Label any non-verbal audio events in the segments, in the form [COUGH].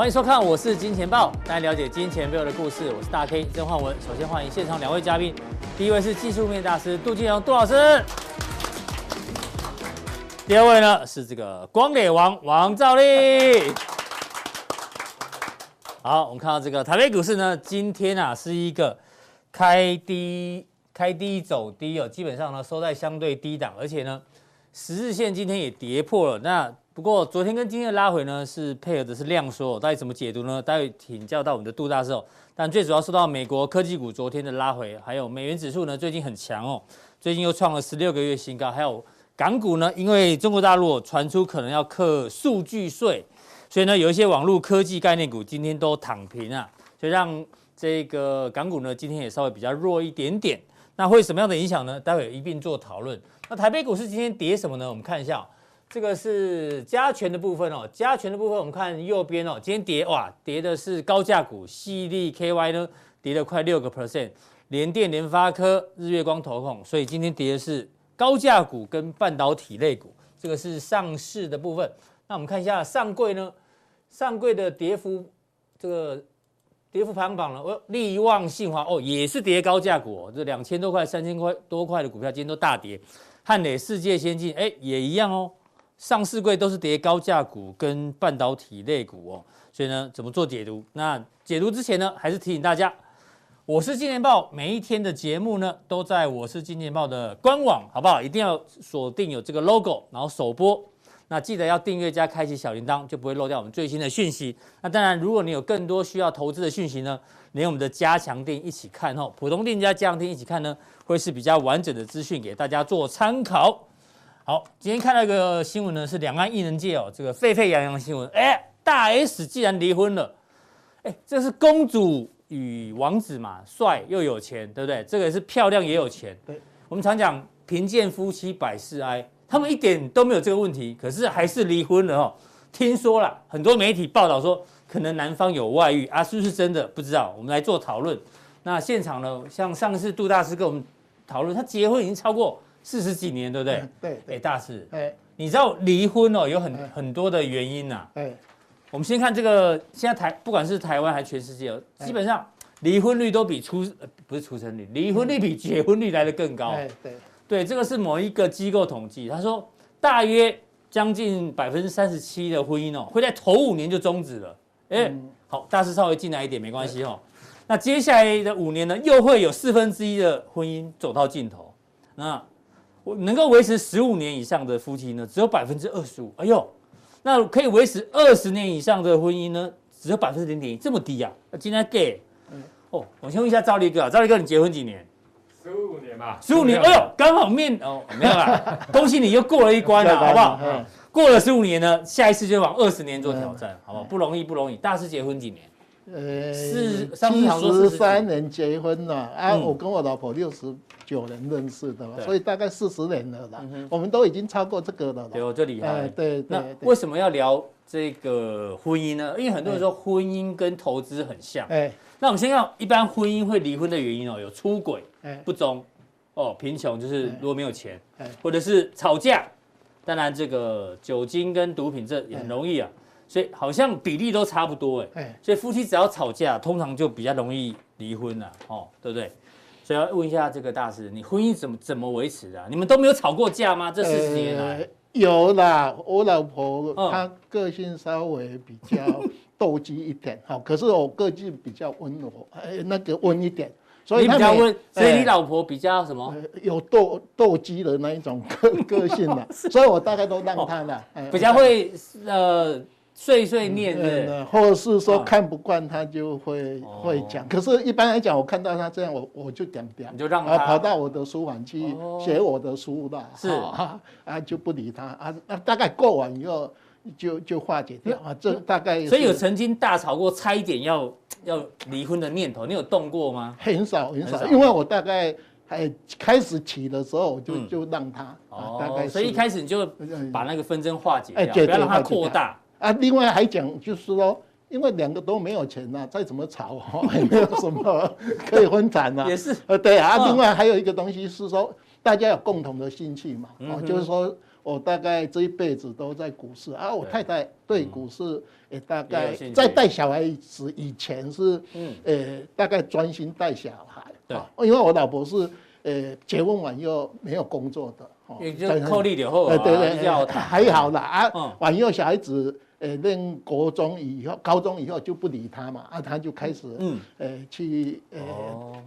欢迎收看，我是金钱豹，大家了解金钱背后的故事。我是大 K 曾焕文。首先欢迎现场两位嘉宾，第一位是技术面大师杜金荣杜老师，第二位呢是这个光磊王王兆立。好，我们看到这个台北股市呢，今天啊是一个开低开低走低哦，基本上呢收在相对低档，而且呢十日线今天也跌破了。那不过昨天跟今天的拉回呢，是配合的是量缩，到底怎么解读呢？待会请教到我们的杜大师哦。但最主要受到美国科技股昨天的拉回，还有美元指数呢最近很强哦，最近又创了十六个月新高。还有港股呢，因为中国大陆传出可能要课数据税，所以呢有一些网络科技概念股今天都躺平啊，所以让这个港股呢今天也稍微比较弱一点点。那会什么样的影响呢？待会一并做讨论。那台北股市今天跌什么呢？我们看一下。这个是加权的部分哦，加权的部分我们看右边哦，今天跌哇，跌的是高价股，矽力 KY 呢跌了快六个 percent，联电、联发科、日月光、投控，所以今天跌的是高价股跟半导体类股，这个是上市的部分。那我们看一下上柜呢，上柜的跌幅，这个跌幅排行榜呢，哦，力旺、信华哦也是跌高价股哦，这两千多块、三千块多块的股票今天都大跌，汉磊世界先进哎也一样哦。上市柜都是跌高价股跟半导体类股哦，所以呢，怎么做解读？那解读之前呢，还是提醒大家，我是金钱爆，每一天的节目呢，都在我是金钱爆的官网，好不好？一定要锁定有这个 logo，然后首播。那记得要订阅加开启小铃铛，就不会漏掉我们最新的讯息。那当然，如果你有更多需要投资的讯息呢，连我们的加强錠一起看哦，普通錠加加强錠一起看呢，会是比较完整的资讯给大家做参考。好，今天看到一个新闻呢，是两岸艺人界哦，这个沸沸扬扬的新闻。哎，大 S 既然离婚了，哎，这是公主与王子嘛，帅又有钱，对不对？这个也是漂亮也有钱。对，我们常讲贫贱夫妻百事哀，他们一点都没有这个问题，可是还是离婚了哦。听说了很多媒体报道说，可能男方有外遇啊，是不是真的？不知道，我们来做讨论。那现场呢，像上次杜大师跟我们讨论，他结婚已经超过。四十几年，对不对？对，哎，大师，哎，你知道离婚哦，有很很多的原因呐。哎，我们先看这个，现在台不管是台湾还是全世界，基本上离婚率都比出不是出生率，离婚率比结婚率来得更高。对，对，这个是某一个机构统计，他说大约将近百分之三十七的婚姻哦，会在头五年就终止了。哎，好，大师稍微进来一点没关系哦。那接下来的五年呢，又会有四分之一的婚姻走到尽头。那能够维持十五年以上的夫妻呢，只有百分之二十五。哎呦，那可以维持二十年以上的婚姻呢，只有百分之零点一，这么低啊？那今天 gay，哦，我先问一下赵立哥啊，兆立哥，你结婚几年？十五年吧。十五年，哎呦，刚好面哦，没有啦，[LAUGHS] 恭喜你又过了一关了，好不好？过了十五年呢，下一次就往二十年做挑战，好不好？不容易，不容易。大师结婚几年？呃，是七十三年结婚了啊，我跟我老婆六十。九年认识的，所以大概四十年了啦。我们都已经超过这个了。对，这厉害。对，那为什么要聊这个婚姻呢？因为很多人说婚姻跟投资很像。哎，那我们先看一般婚姻会离婚的原因哦，有出轨、不忠、哦贫穷，就是如果没有钱，或者是吵架。当然，这个酒精跟毒品这也很容易啊，所以好像比例都差不多哎。所以夫妻只要吵架，通常就比较容易离婚了，哦，对不对？所以要问一下这个大师，你婚姻怎么怎么维持的？你们都没有吵过架吗？这四十年来、呃、有啦。我老婆她个性稍微比较斗鸡一点，好，[LAUGHS] 可是我个性比较温柔，那个温一点，所以你比较温。所以你老婆比较什么？呃、有斗斗鸡的那一种个 [LAUGHS] 个性的，所以我大概都让她了。哦、比较会呃。碎碎念的，或者是说看不惯他就会会讲。可是，一般来讲，我看到他这样，我我就点点，你就让他跑到我的书房去写我的书了。是啊，就不理他啊。那大概过完以后，就就化解掉啊。这大概所以有曾经大吵过，差一点要要离婚的念头，你有动过吗？很少很少，因为我大概还开始起的时候，我就就让他哦，大概所以一开始你就把那个纷争化解掉，不要让它扩大。啊，另外还讲就是说，因为两个都没有钱呐、啊，再怎么吵 [LAUGHS] 也没有什么可以分产呐。也是，呃，对啊。另外还有一个东西是说，大家有共同的兴趣嘛，哦，就是说我大概这一辈子都在股市啊，我太太对股市也大概在带小孩子以前是，嗯，呃，大概专心带小孩，对，因为我老婆是呃结婚完又没有工作的，哦，也就扣利点后，对对对，还好啦啊，完以后小孩子呃念国中以后，高中以后就不理他嘛，啊，他就开始嗯，呃去呃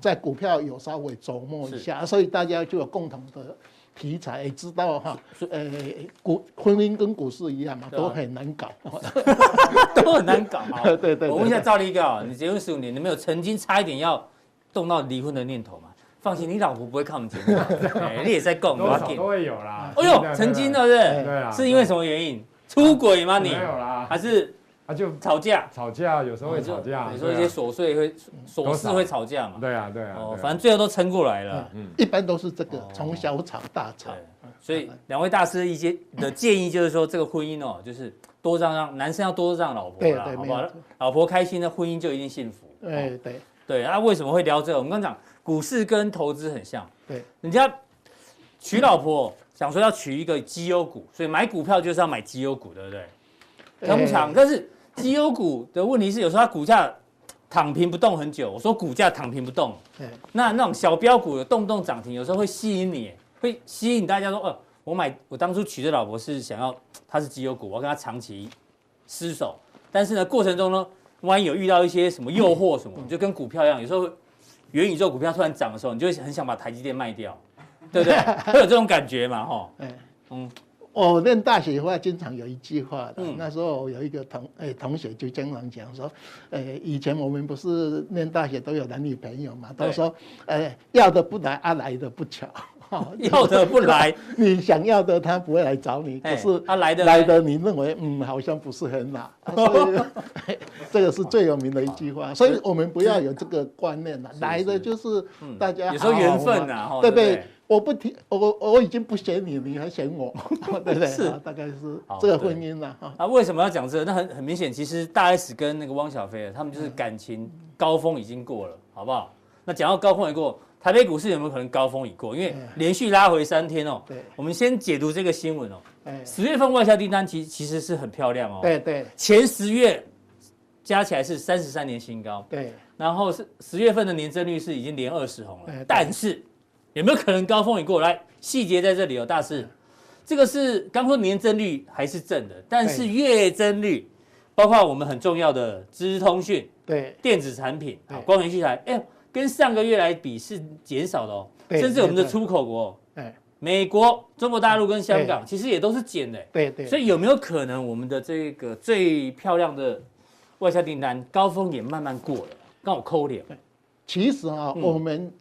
在股票有稍微琢磨一下，所以大家就有共同的。题材也知道哈，呃，股婚姻跟股市一样嘛，都很难搞，都很难搞。[LAUGHS] [LAUGHS] 对对对。我问一下赵立哥，你结婚十五年，你没有曾经差一点要动到离婚的念头吗？放心，你老婆不会看我们节目，[LAUGHS] 你也在供，多少都会有啦。哎呦，曾经的，是不是？对啊。是因为什么原因？出轨吗？你没有啦，还是？啊，就吵架，吵架有时候会吵架。你说一些琐碎会琐事会吵架嘛？对啊，对啊。哦，反正最后都撑过来了。嗯，一般都是这个从小吵大吵。所以两位大师一些的建议就是说，这个婚姻哦，就是多让让男生要多让老婆啦，好不好？老婆开心的婚姻就一定幸福。对对对。啊，为什么会聊这个？我们刚刚讲股市跟投资很像。对。人家娶老婆想说要取一个绩优股，所以买股票就是要买绩优股，对不对？通常，但是。绩优股的问题是，有时候它股价躺平不动很久。我说股价躺平不动，那那种小标股的动不动涨停，有时候会吸引你，会吸引大家说，哦，我买，我当初娶的老婆是想要，她是绩优股，我要跟她长期厮守。但是呢，过程中呢，万一有遇到一些什么诱惑什么，你就跟股票一样，有时候元宇宙股票突然涨的时候，你就会很想把台积电卖掉，对不对？会有这种感觉嘛？哈，嗯。我念大学的话，经常有一句话的。那时候有一个同诶、欸、同学就经常讲说，诶、欸、以前我们不是念大学都有男女朋友嘛，都说，诶、欸、要的不来，啊来的不巧，[LAUGHS] 要的不来，[LAUGHS] 你想要的他不会来找你，可是他来的来的你认为嗯好像不是很好，[LAUGHS] 这个是最有名的一句话，所以我们不要有这个观念了，来的就是大家有时候缘分呐，对不对？我不提，我我已经不嫌你，你还嫌我，[LAUGHS] 对不对？是，大概是这个婚姻了哈。啊，为什么要讲这个？那很很明显，其实大 S 跟那个汪小菲他们就是感情高峰已经过了，好不好？那讲到高峰已过，台北股市有没有可能高峰已过？因为连续拉回三天哦。对。我们先解读这个新闻哦。十月份外销订单其其实是很漂亮哦。对对。前十月加起来是三十三年新高。对。然后是十月份的年增率是已经连二十红了，但是。有没有可能高峰已过？来，细节在这里哦，大师，这个是刚说年增率还是正的，但是月增率，包括我们很重要的资通讯、对。电子产品啊、光源器材，哎，跟上个月来比是减少的哦，甚至我们的出口国，美国、中国大陆跟香港其实也都是减的，对对，所以有没有可能我们的这个最漂亮的外销订单高峰也慢慢过了，刚好扣脸？其实啊，我们。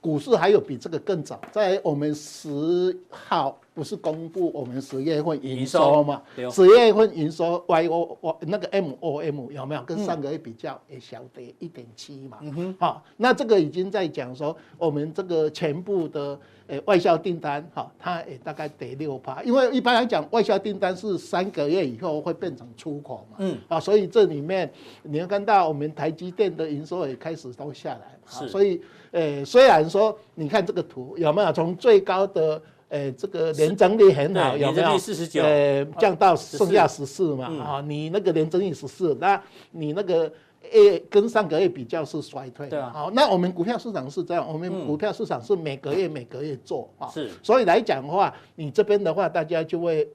股市还有比这个更早，在我们十号不是公布我们十月份营收嘛？十月份营收 Y O O 那个 M O M 有没有？跟上个月比较也小跌一点七嘛？嗯哼，好，那这个已经在讲说我们这个全部的呃外销订单哈，它也大概跌六趴，因为一般来讲外销订单是三个月以后会变成出口嘛，嗯，啊，所以这里面你要看到我们台积电的营收也开始都下来，是，所以。诶，虽然说你看这个图有没有从最高的诶这个年增率很好，有没有？四十九，呃，降到剩下十四嘛？啊，你那个年增率十四，那你那个诶跟上个月比较是衰退。对啊。好，那我们股票市场是这样，我们股票市场是每个月每个月做啊。是。所以来讲的话，你这边的话，大家就会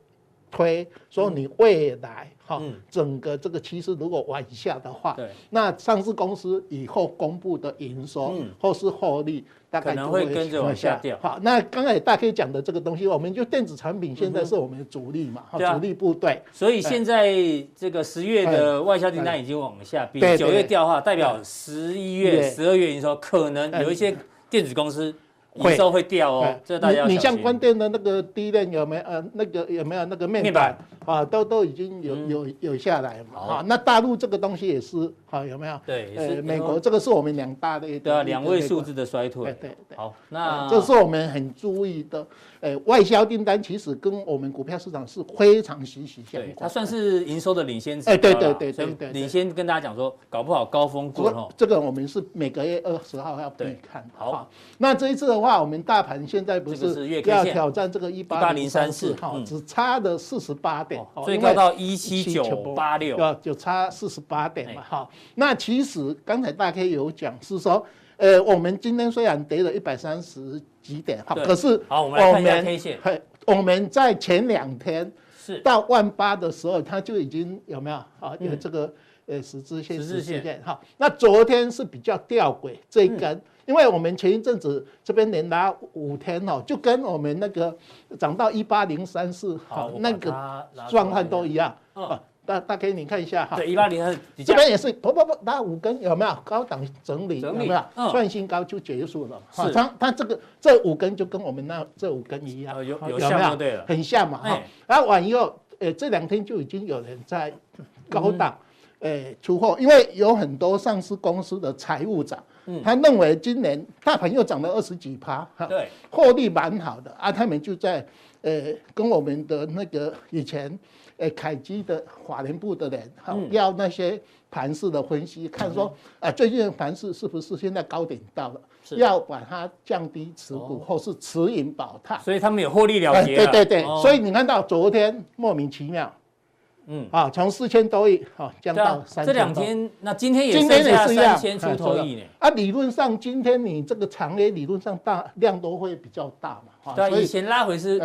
推说你未来。哈，整个这个趋势如果往下的话，对，那上市公司以后公布的营收或是获利，大概就会跟着往下掉。好，那刚才大 K 讲的这个东西，我们就电子产品现在是我们的主力嘛，主力部队。所以现在这个十月的外销订单已经往下，比九月掉的话，代表十一月、十二月营收可能有一些电子公司。营收会掉哦，这大家要。你像关电的那个 DRAM 有没有？呃，那个有没有那个面板啊？都都已经有有有下来嘛。啊，那大陆这个东西也是，好有没有？对，呃，美国这个是我们两大的。对啊，两位数字的衰退。对对对。好，那这是我们很注意的。呃，外销订单其实跟我们股票市场是非常息息相关。它算是营收的领先值。哎，对对对对对。领先跟大家讲说，搞不好高峰过后。这个我们是每个月二十号要必看。好，那这一次的话。我们大盘现在不是要挑战这个一八零三四哈，只差了四十八点，最高到一七九八六，就差四十八点嘛。好，那其实刚才大 K 有讲是说，呃，我们今天虽然跌了一百三十几点，哈，可是好，我们来看一下 K 线，我们在前两天是到万八的时候，它就已经有没有啊？有这个。呃，十字线，十字线，哈，那昨天是比较吊诡这一根，因为我们前一阵子这边连拉五天哦，就跟我们那个涨到一八零三四，好，那个状况都一样。啊，大大概你看一下哈，对，一八零二，这边也是，不不不，那五根有没有高档整理？有没有创新高就结束了？是，它它这个这五根就跟我们那这五根一样，有有像对了，很像嘛哈。然后完以后，呃，这两天就已经有人在高档。呃，出货，因为有很多上市公司的财务长，嗯，他认为今年大盘又涨了二十几趴，哈，对，获利蛮好的啊。他们就在呃跟我们的那个以前呃凯基的法人部的人，哈，要那些盘势的分析，看说啊最近的盘势是不是现在高点到了，要把它降低持股或是持盈保泰。所以他们有获利了结。对对对，所以你看到昨天莫名其妙。嗯啊，从四千多亿啊降到三。这两天，那今天也剩下三千出头亿呢。啊，理论上今天你这个长黑理论上大量都会比较大嘛。对，以前拉回是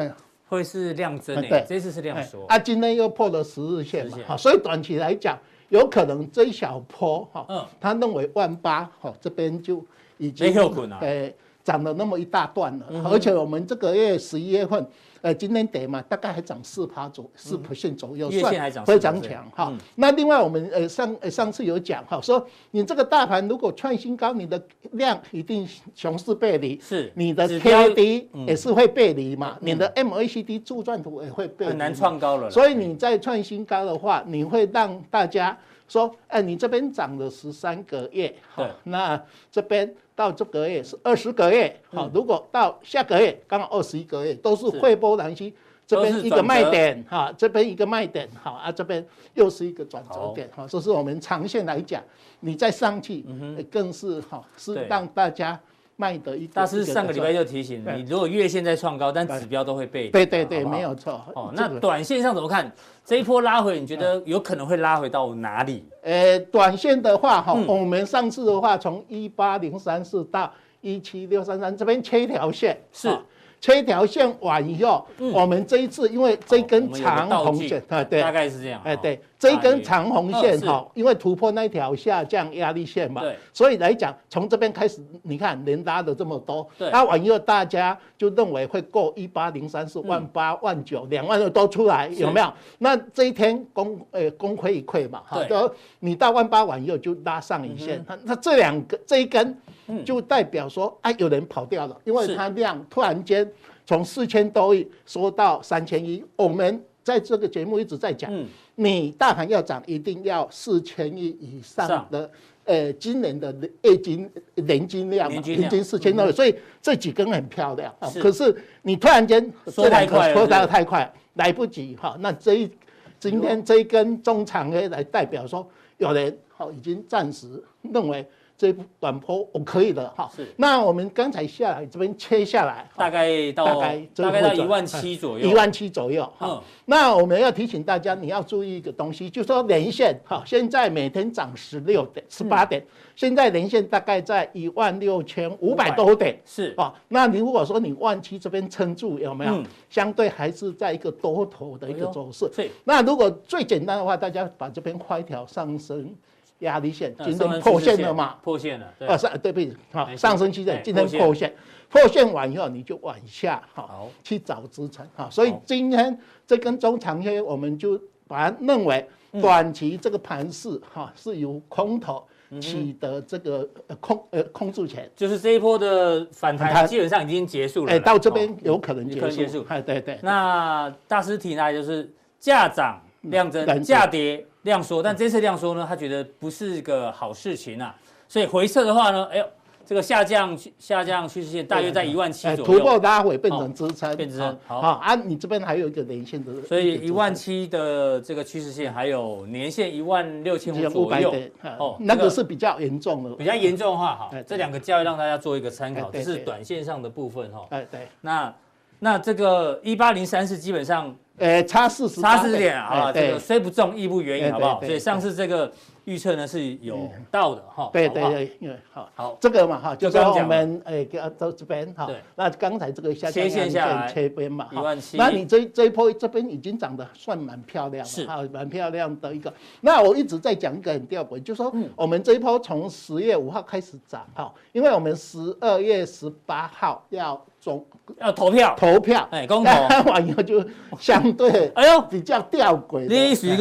会是量增诶，对，这次是量缩。啊，今天又破了十日线嘛，所以短期来讲，有可能这一小波哈，嗯，他认为万八哈这边就已经诶涨了那么一大段了，而且我们这个月十一月份。呃，今天跌嘛，大概还涨四趴左四 percent 左右，算非常强哈。那另外我们呃上呃上次有讲哈，说你这个大盘如果创新高，你的量一定熊市背离，是。你的 K D 也是会背离嘛，你的 M A C D 柱状图也会背离，很难创高了。所以你在创新高的话，你会让大家说，哎，你这边涨了十三个月，对，那这边。到这个月是二十个月，好，如果到下个月刚好二十一个月，都是汇波兰溪这边一个卖点，哈，这边一个卖点，好啊，这边又是一个转折点，哈，这是我们长线来讲，你再上去，更是哈，是让大家。卖的一，大师上个礼拜就提醒你，如果月线在创高，但指标都会背。对对对，没有错。哦，那短线上怎么看？这一波拉回，你觉得有可能会拉回到哪里？呃，短线的话，哈，我们上次的话，从一八零三四到一七六三三这边切一条线，是。切一条线完以后，我们这一次因为这根长红线，啊对，大概是这样，哎对，这一根长红线哈，因为突破那条下降压力线嘛，所以来讲从这边开始，你看连拉的这么多，对，拉完以后大家就认为会过一八零三四万八万九两万的都出来有没有？那这一天功呃功亏一篑嘛，哈，就你到万八完以后就拉上影线，那那这两个这一根。就代表说，哎，有人跑掉了，因为它量突然间从四千多亿缩到三千亿。我们在这个节目一直在讲，你大盘要涨，一定要四千亿以上的，呃，今年的月金年金量嘛，平均四千多，所以这几根很漂亮。可是你突然间缩太快，缩的太快，来不及哈。那这一今天这一根中长黑来代表说，有人好已经暂时认为。这一短波我可以的哈，是。那我们刚才下来这边切下来，大概到大概大概到一万七左右，一万七左右哈。那我们要提醒大家，你要注意一个东西，就是说连线哈，现在每天涨十六点、十八点，现在连线大概在一万六千五百多点，是啊。那你如果说你万七这边撑住有没有？相对还是在一个多头的一个走势。是。那如果最简单的话，大家把这边画一条上升。压力线今天破线了嘛？破线了，啊上对不起？好，上升期线今天破线，破线完以后你就往下好去找支撑哈。所以今天这根中长黑，我们就把它认为短期这个盘势哈是由空头取得这个空呃空住钱，就是这一波的反弹基本上已经结束了。哎，到这边有可能结束。哎，对对。那大师提呢，就是价涨量增，价跌。量缩，但这次量缩呢，他觉得不是个好事情啊，所以回撤的话呢，哎呦，这个下降下降趋势线大约在一万七左右，突破拉回变成支撑，变支撑。好啊，你这边还有一个连线的，所以一万七的这个趋势线还有年线一万六千五左右。哦，那个是比较严重的，比较严重的话，哈，这两个交易让大家做一个参考，这是短线上的部分哈。哎，对，那那这个一八零三是基本上。呃，差四十，差四十点啊，这个虽不中，亦不远矣，好不好？所以上次这个预测呢是有到的哈。对对对，因为好，好这个嘛哈，就是我们诶，到这边哈。那刚才这个下切线下来切边嘛，一。那你这这一波这边已经涨得算蛮漂亮，是哈，蛮漂亮的一个。那我一直在讲一个很吊诡，就是说我们这一波从十月五号开始涨哈，因为我们十二月十八号要总。要投票，投票，哎，公投完以后就相对，哎呦，比较吊诡。你属于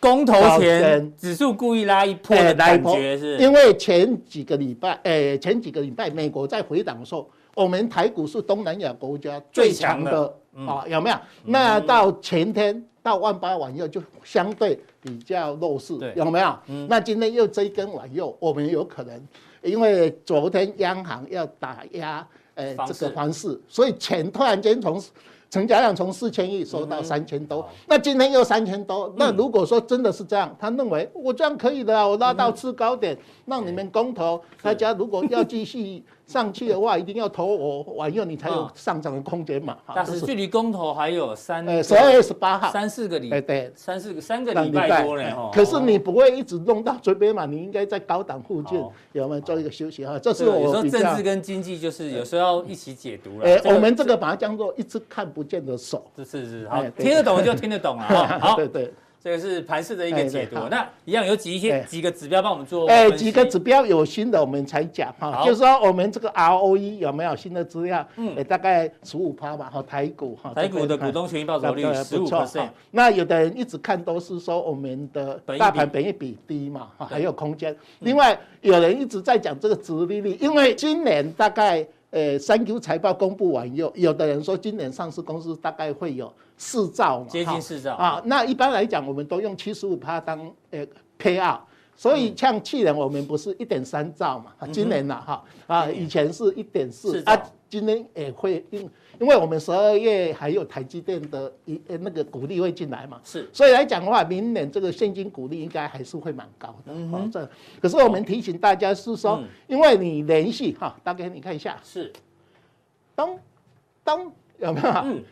公公投前指数故意拉一波的感觉是？因为前几个礼拜，哎，前几个礼拜美国在回档的时候，我们台股是东南亚国家最强的啊，有没有？那到前天到万八完以后就相对比较弱势，有没有？那今天又这一根完以后，我们有可能因为昨天央行要打压。哎，这个方式，所以钱突然间从成交量从四千亿收到三千多，那今天又三千多，那如果说真的是这样，他认为我这样可以的啊，我拉到次高点，让你们公投，大家如果要继续。上去的话，一定要投我，完以后你才有上涨的空间嘛。[LAUGHS] 但是距离公投还有三，呃，十二月十八号，三四个礼，对，三四个三个礼拜多嘞。可是你不会一直弄到这边嘛？你应该在高档附近有没有做一个休息哈？这是我说政治跟经济就是有时候要一起解读了。哎，我们这个把它叫做一只看不见的手。是是是，好，听得懂就听得懂 [LAUGHS] 了。好，对对。这个是盘势的一个解读，那一样有几一些几个指标帮我们做。哎，几个指标有新的我们才讲哈，就是说我们这个 ROE 有没有新的资料？嗯，大概十五趴吧，哈，台股哈，台股的股东权益报酬率十五%。那有的人一直看都是说我们的大盘本益比低嘛，哈，还有空间。另外有人一直在讲这个殖利率，因为今年大概呃三 Q 财报公布完以后，有的人说今年上市公司大概会有。四兆嘛，接近四兆啊。那一般来讲，我们都用七十五趴当呃 payout，所以像去年我们不是一点三兆嘛，今年呢哈。啊，以前是一点四啊，今年也会因因为我们十二月还有台积电的一那个股利会进来嘛，是，所以来讲的话，明年这个现金股利应该还是会蛮高的。嗯这。可是我们提醒大家是说，因为你联系哈，大概你看一下，是，咚咚有没有？嗯。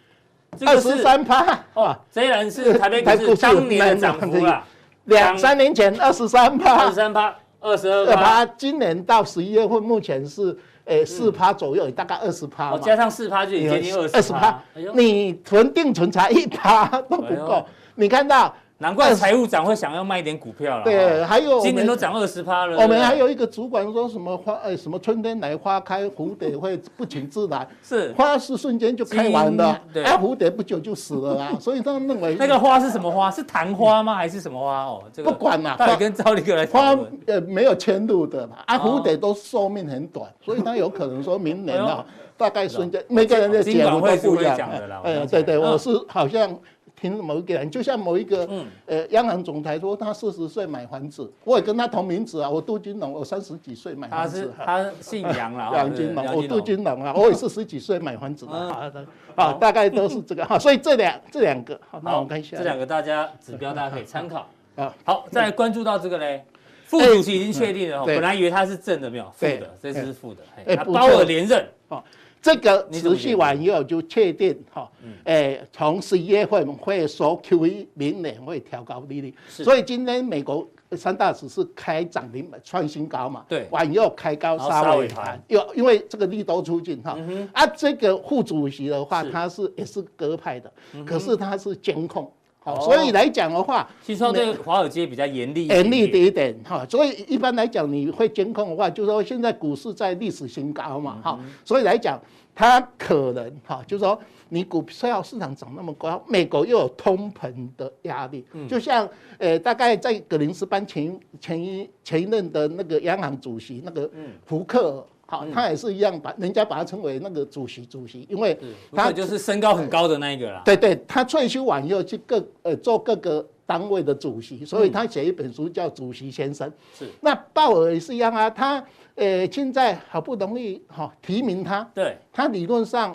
二十三趴。哇，虽然是台北股市当年的涨幅了，两三年前二十三趴，二十三趴，二十二趴，今年到十一月份目前是诶四趴左右，大概二十趴，加上四趴就已经接近二十趴，你存定存才一趴都不够，你看到。难怪财务长会想要卖一点股票了。对，还有今年都涨二十趴了。我们还有一个主管说什么花，呃，什么春天来花开，蝴蝶会不请自来。[LAUGHS] 是，花是瞬间就开完的，对，蝴蝶不久就死了啦。[LAUGHS] 所以他们认为那个花是什么花？是昙花吗？还是什么花？哦，这个不管了。到底跟赵立哥来花呃没有迁入的嘛，啊，蝴蝶都寿命很短，所以他有可能说明年啊，[LAUGHS] 大概瞬间每个人的解读都不一样。哎，对对，我是好像。听某一个人，就像某一个呃央行总裁说，他四十岁买房子，我也跟他同名字啊，我杜金龙，我三十几岁买房子。他是他姓杨了，[LAUGHS] 杨金龙，我杜金龙啊，我也是十几岁买房子的。好大概都是这个哈，所以这两这两个，好，那我们看一下。这两个大家指标大家可以参考 [LAUGHS] 啊。好，再来关注到这个嘞，副主席已经确定了，本来以为他是正的，没有负的，这次是负的，他鲍尔连任。这个持续完以后就确定哈，诶，从十一月份会说 QE，明年会调高利率，所以今天美国三大指数开涨停创新高嘛，对，完以后开高杀尾盘，又因为这个利多出尽哈，啊，这个副主席的话他是也是鸽派的，可是他是监控，好，所以来讲的话，其实对华尔街比较严厉，严厉的一点哈，所以一般来讲你会监控的话，就是说现在股市在历史新高嘛，哈，所以来讲。它可能哈，就是说你股票市场涨那么高，美国又有通膨的压力，就像呃，大概在格林斯潘前前一前一任的那个央行主席那个福克，好，他也是一样把人家把他称为那个主席主席，因为他就是身高很高的那一个啦。对对，他退休完以后去各呃做各个单位的主席，所以他写一本书叫《主席先生》。是。那鲍尔也是一样啊，他呃现在好不容易哈提名他，对，他理论上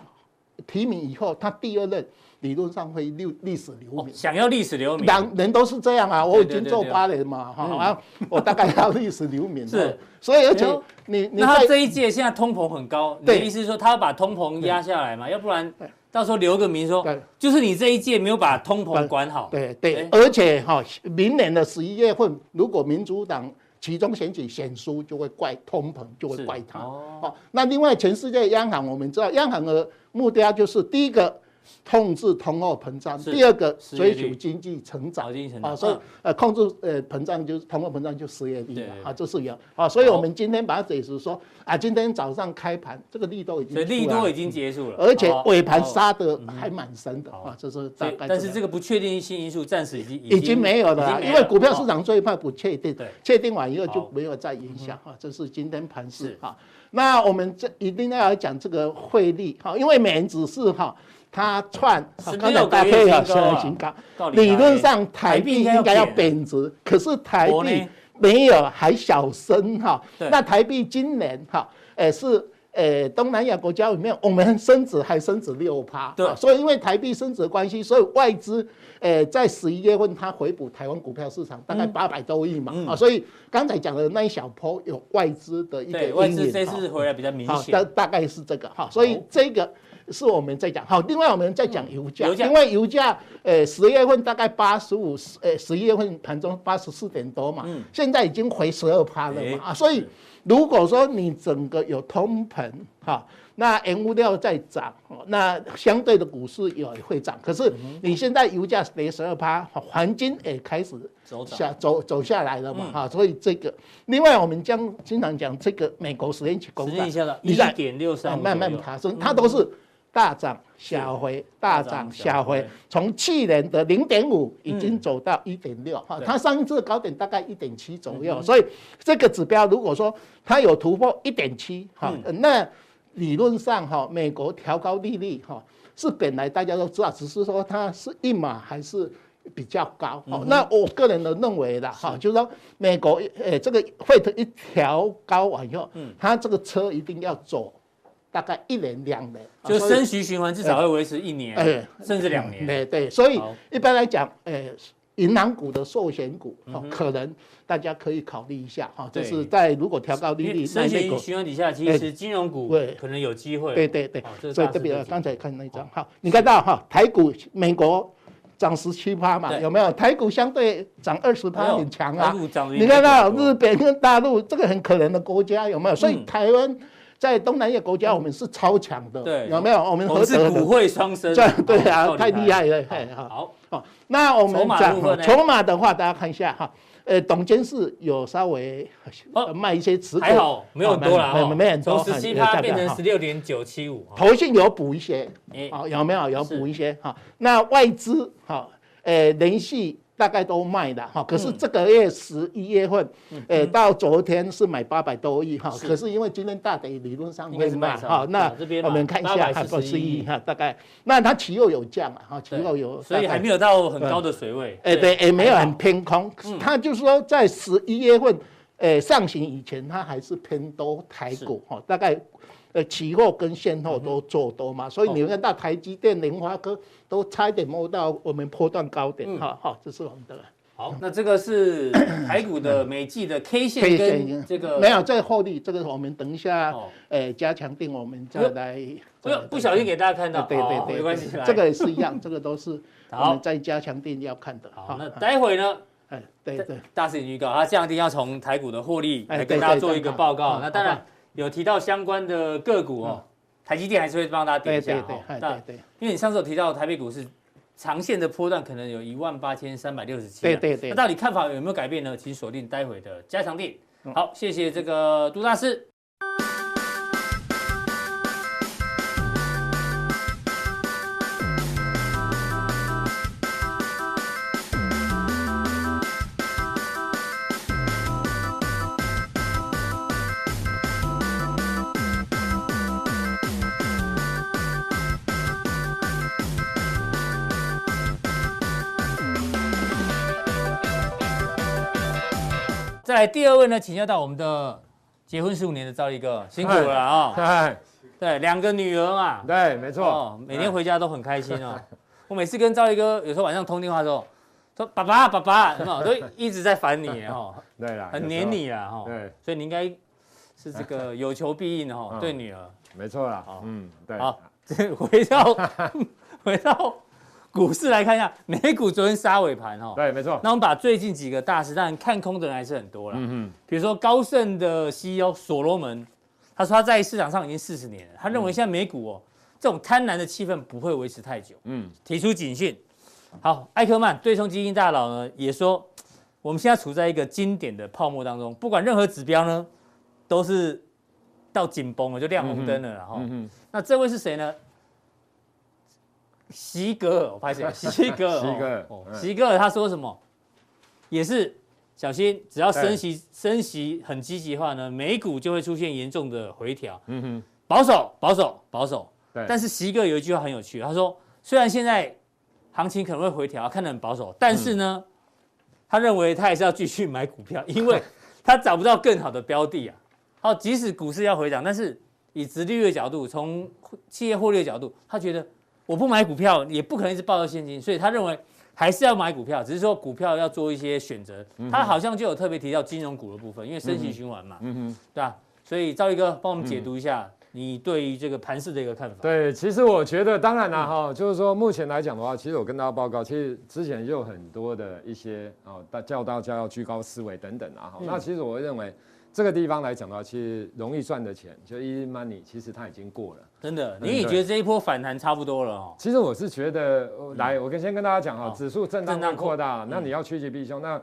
提名以后，他第二任。理论上会历历史留名，想要历史留名，人人都是这样啊。我已经做八年嘛，哈啊，我大概要历史留名。是，所以而且你你那他这一届现在通膨很高，你的意思是说他要把通膨压下来嘛？要不然到时候留个名说，就是你这一届没有把通膨管好。对对，而且哈，明年的十一月份，如果民主党其中选举选输，就会怪通膨，就会怪他。哦，那另外全世界央行，我们知道央行的目标就是第一个。控制通货膨胀，第二个追求经济成长。啊，所以呃控制呃膨胀就是通货膨胀就失业率嘛啊，这是有啊，所以我们今天把它解释说啊，今天早上开盘这个利多已经利多已经结束了，而且尾盘杀的还蛮深的啊，这是大概。但是这个不确定性因素暂时已经已经没有了，因为股票市场最怕不确定，确定完以后就没有再影响啊，这是今天盘势啊。那我们这一定要来讲这个汇率哈，因为美元指数哈。它创刚才搭配了现在新高，理论上台币应该要贬。值，可是台币没有还小升哈。那台币今年哈，诶是诶东南亚国家里面，我们升值还升值六趴。对，所以因为台币升值的关系，所以外资诶在十一月份它回补台湾股票市场大概八百多亿嘛啊，所以刚才讲的那一小波有外资的一个外资这次回来比较明显，大大概是这个哈，所以这个。是我们在讲好，另外我们在讲油价，因为油价，呃，十月份大概八十五，呃，十一月份盘中八十四点多嘛，现在已经回十二趴了嘛，啊，所以如果说你整个有通膨哈，那原物料在涨，那相对的股市也会涨，可是你现在油价跌十二趴，黄金也开始下走走下来了嘛，哈，所以这个，另外我们将经常讲这个美国十年期公债，一点六三慢慢爬升，它都是。大涨小回，大涨小回，从去年的零点五已经走到一点六哈，它上一次高点大概一点七左右，所以这个指标如果说它有突破一点七哈，那理论上哈，美国调高利率哈是本来大家都知道，只是说它是一码还是比较高。那我个人的认为的哈，就是说美国诶这个会一调高完以后，它这个车一定要走。大概一年两年，就升息循环至少会维持一年，哎，甚至两年。对对，所以一般来讲，呃，银行股的寿险股，可能大家可以考虑一下哈，就是在如果调高利率，升息循环底下，其实金融股可能有机会。对对对，所以特别刚才看那张，好，你看到哈，台股美国涨十七趴嘛，有没有？台股相对涨二十趴很强啊。你看到日本跟大陆这个很可怜的国家有没有？所以台湾。在东南亚国家，我们是超强的，对，有没有？我们何德的？股汇双升，对啊，太厉害了。好，好，那我们讲筹码的话，大家看一下哈。呃，董监事有稍微卖一些持股，还好，没有多了，没有很多，从十七趴变成十六点九七五。投信有补一些，好，有没有？有补一些哈。那外资哈，呃，连续。大概都卖的哈，可是这个月十一月份，呃，到昨天是买八百多亿哈，可是因为今天大跌，理论上会卖哈。那我们看一下，还不是一。哈，大概。那它期后有降啊哈，期后有，所以还没有到很高的水位。哎，对，也没有很偏空。它就是说在十一月份，诶，上行以前，它还是偏多台股哈，大概。呃，期货跟现货都做多嘛，所以你们看到台积电、联发科都差一点摸到我们波段高点，哈好，这是我们的。好，那这个是 [COUGHS] 台股的每季的 K 线跟这个没有这个获利，这个我们等一下，诶，加强定我们再来。不不小心给大家看到，对对对，没关系，这个也是一样，这个都是我们在加强定要看的。好，那待会呢？哎，对对，大师预告，他这两天要从台股的获利来跟大家做一个报告。那当然。有提到相关的个股哦，台积电还是会帮大家点一下哈。对对对，因为你上次有提到台北股市长线的波段可能有一万八千三百六十七。对对对。那到底看法有没有改变呢？请锁定待会的加强錠。好，谢谢这个杜大师。再来第二位呢，请教到我们的结婚十五年的赵立哥，辛苦了啊！哎，对，两个女儿嘛，对，没错，哦，每天回家都很开心哦。我每次跟赵立哥有时候晚上通电话的时候，说爸爸爸爸？都一直在烦你哦，[LAUGHS] 对啦，很黏你啦哈。对，所以你应该是这个有求必应哦，对女儿。没错啦，嗯，对。好，这回到回到。[LAUGHS] 股市来看一下，美股昨天杀尾盘哈。对，没错。那我们把最近几个大师，当然看空的人还是很多了。嗯嗯。比如说高盛的 CEO 所罗门，他说他在市场上已经四十年了，他认为现在美股哦，这种贪婪的气氛不会维持太久。嗯。提出警讯。好，艾克曼对冲基金大佬呢也说，我们现在处在一个经典的泡沫当中，不管任何指标呢，都是到紧绷了，就亮红灯了。然后，嗯，那这位是谁呢？席格尔，我发现 [LAUGHS] 席格尔，席格尔，哦，席格尔他说什么？也是小心，只要升息升息很积极的话呢，美股就会出现严重的回调。嗯哼，保守保守保守。对。但是席格尔有一句话很有趣，他说虽然现在行情可能会回调，看得很保守，但是呢，他认为他还是要继续买股票，因为 [LAUGHS] 他找不到更好的标的啊。好，即使股市要回涨，但是以殖利率的角度，从企业获利的角度，他觉得。我不买股票，也不可能是抱着现金，所以他认为还是要买股票，只是说股票要做一些选择。他好像就有特别提到金融股的部分，因为升息循环嘛，嗯哼，对吧？所以兆立哥帮我们解读一下你对于这个盘势的一个看法。对，其实我觉得，当然了哈，就是说目前来讲的话，其实我跟大家报告，其实之前就有很多的一些哦，大叫大家要居高思维等等啊哈。那其实我认为。这个地方来讲的话，其实容易赚的钱，就 easy money，其实它已经过了。真的，你也觉得这一波反弹差不多了哦？其实我是觉得，来，我跟先跟大家讲哈，指数震荡扩大，那你要趋吉避凶，那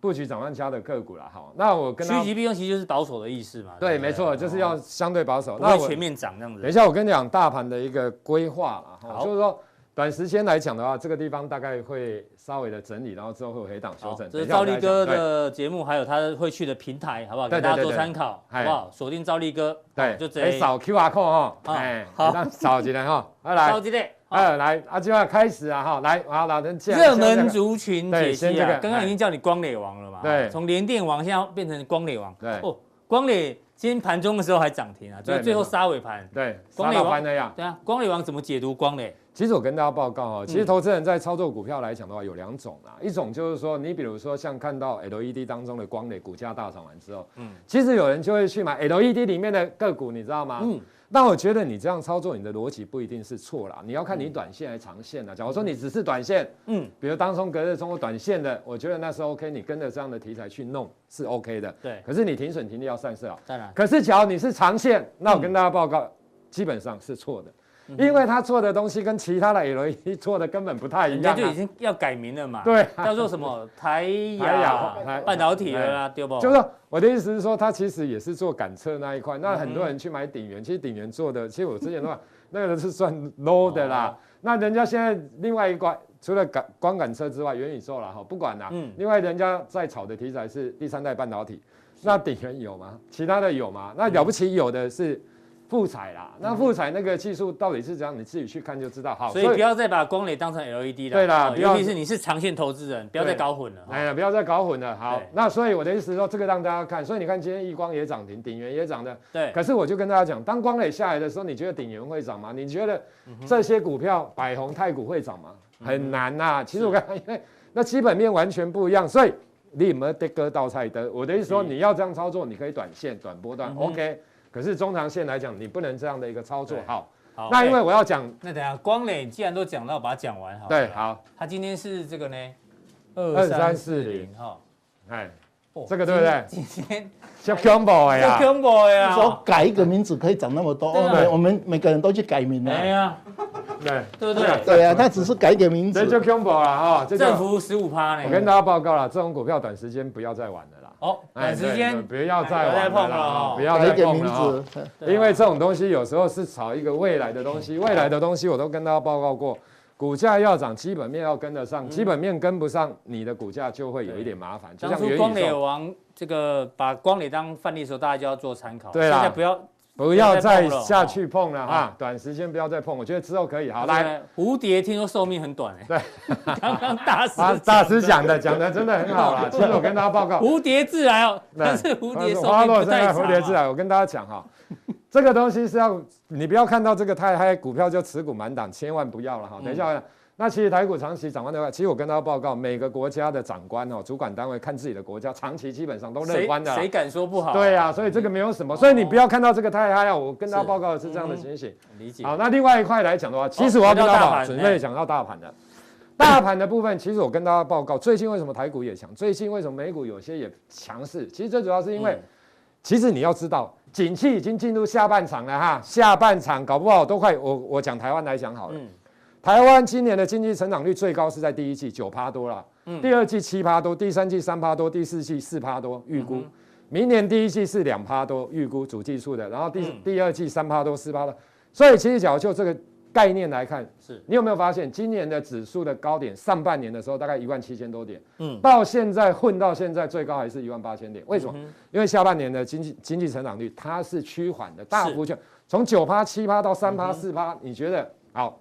布局涨万家的个股了哈。那我跟趋吉避凶其实就是保守的意思嘛。对，没错，就是要相对保守，那全面涨这样子。等一下，我跟你讲大盘的一个规划了哈，就是说。短时间来讲的话，这个地方大概会稍微的整理，然后之后会回档修正。这是赵立哥的节目，还有他会去的平台，好不好？给大家做参考，好不好？锁定赵立哥，对，就直接扫 QR code 哈，哎，好，扫进来哈，[LAUGHS] 来，扫进来，哎，来，阿，就要开始啊，哈，来，好，老陈，热门族群解析啊，刚刚已经叫你光磊王了嘛，对，从联电王现在变成光磊王，对，哦，光磊今天盘中的时候还涨停啊，就是最后杀尾盘，对，光磊王那样，对啊，光磊王怎么解读光磊？其实我跟大家报告哈，其实投资人在操作股票来讲的话，有两种啊，一种就是说，你比如说像看到 LED 当中的光磊股价大涨完之后，嗯，其实有人就会去买 LED 里面的个股，你知道吗？嗯，那我觉得你这样操作，你的逻辑不一定是错啦，你要看你短线还是长线的。假如说你只是短线，嗯，比如当中隔日冲或短线的，我觉得那是 OK，你跟着这样的题材去弄是 OK 的。对，可是你停损停利要散射啊。当然。可是假如你是长线，那我跟大家报告，基本上是错的。因为他做的东西跟其他的 LED 做的根本不太一样，人家就已经要改名了嘛。对，叫做什么台亚半导体了啦，对不？就是说我的意思是说，他其实也是做感测那一块。那很多人去买鼎元，其实鼎元做的，其实我之前的话，[LAUGHS] 那个是算 low 的啦。那人家现在另外一块，除了感光感车之外，元宇宙了哈，不管啦。嗯。另外人家在炒的题材是第三代半导体，那鼎元有吗？其他的有吗？那了不起有的是。富彩啦，那富彩那个技术到底是怎样？你自己去看就知道。好，所以不要再把光磊当成 LED 了。对啦，尤其是你是长线投资人，不要再搞混了。哎呀，不要再搞混了。好，那所以我的意思是说，这个让大家看。所以你看今天亿光也涨停，鼎元也涨的。对。可是我就跟大家讲，当光磊下来的时候，你觉得鼎元会涨吗？你觉得这些股票百宏太古会涨吗？很难呐。其实我看，因为那基本面完全不一样，所以你没得割到菜的。我的意思说，你要这样操作，你可以短线、短波段，OK。可是中长线来讲，你不能这样的一个操作。好，好，那因为我要讲，那等下光磊既然都讲到，把它讲完好。对，好。他今天是这个呢，二三四零哈，哎，这个对不对？今天叫 combo 呀，combo 呀。说改一个名字可以涨那么多，我们我们每个人都去改名了。哎呀，对，对不对？对啊，他只是改一个名字。这叫 combo 啊，哈，政府十五趴呢。我跟大家报告了，这种股票短时间不要再玩了。哦，短时间。不要再碰了，不要再碰了，因为这种东西有时候是炒一个未来的东西，未来的东西我都跟大家报告过，股价要涨，基本面要跟得上，基本面跟不上，你的股价就会有一点麻烦。就像光磊王这个把光磊当范例的时候，大家就要做参考。对啊，现在不要不要再下去碰了哈，短时间不要再碰，我觉得之后可以。好，来，蝴蝶听说寿命很短哎。对，[LAUGHS] 刚刚大师大师讲的讲的真的很好了。[LAUGHS] 其实我跟大家报告，蝴蝶自来哦，[LAUGHS] 但是蝴蝶寿命不太。蝴蝶自来，我跟大家讲哈，这个东西是要你不要看到这个太嗨，股票就持股满档，千万不要了哈。等一下。那其实台股长期展望的话，其实我跟大家报告，每个国家的长官哦，主管单位看自己的国家，长期基本上都乐观的。谁敢说不好？对呀，所以这个没有什么，所以你不要看到这个太嗨啊！我跟大家报告的是这样的情形。理解。好，那另外一块来讲的话，其实我要跟大家准备讲到大盘的，大盘的部分，其实我跟大家报告，最近为什么台股也强？最近为什么美股有些也强势？其实最主要是因为，其实你要知道，景气已经进入下半场了哈，下半场搞不好都快。我我讲台湾来讲好了。台湾今年的经济成长率最高是在第一季九趴多了，嗯，第二季七趴多，第三季三趴多，第四季四趴多，预估，明年第一季是两趴多，预估主计数的，然后第第二季三趴多，四趴多，所以其实假如就这个概念来看，是。你有没有发现今年的指数的高点，上半年的时候大概一万七千多点，嗯，到现在混到现在最高还是一万八千点，为什么？因为下半年的经济经济成长率它是趋缓的，大幅就从九趴七趴到三趴四趴，你觉得好？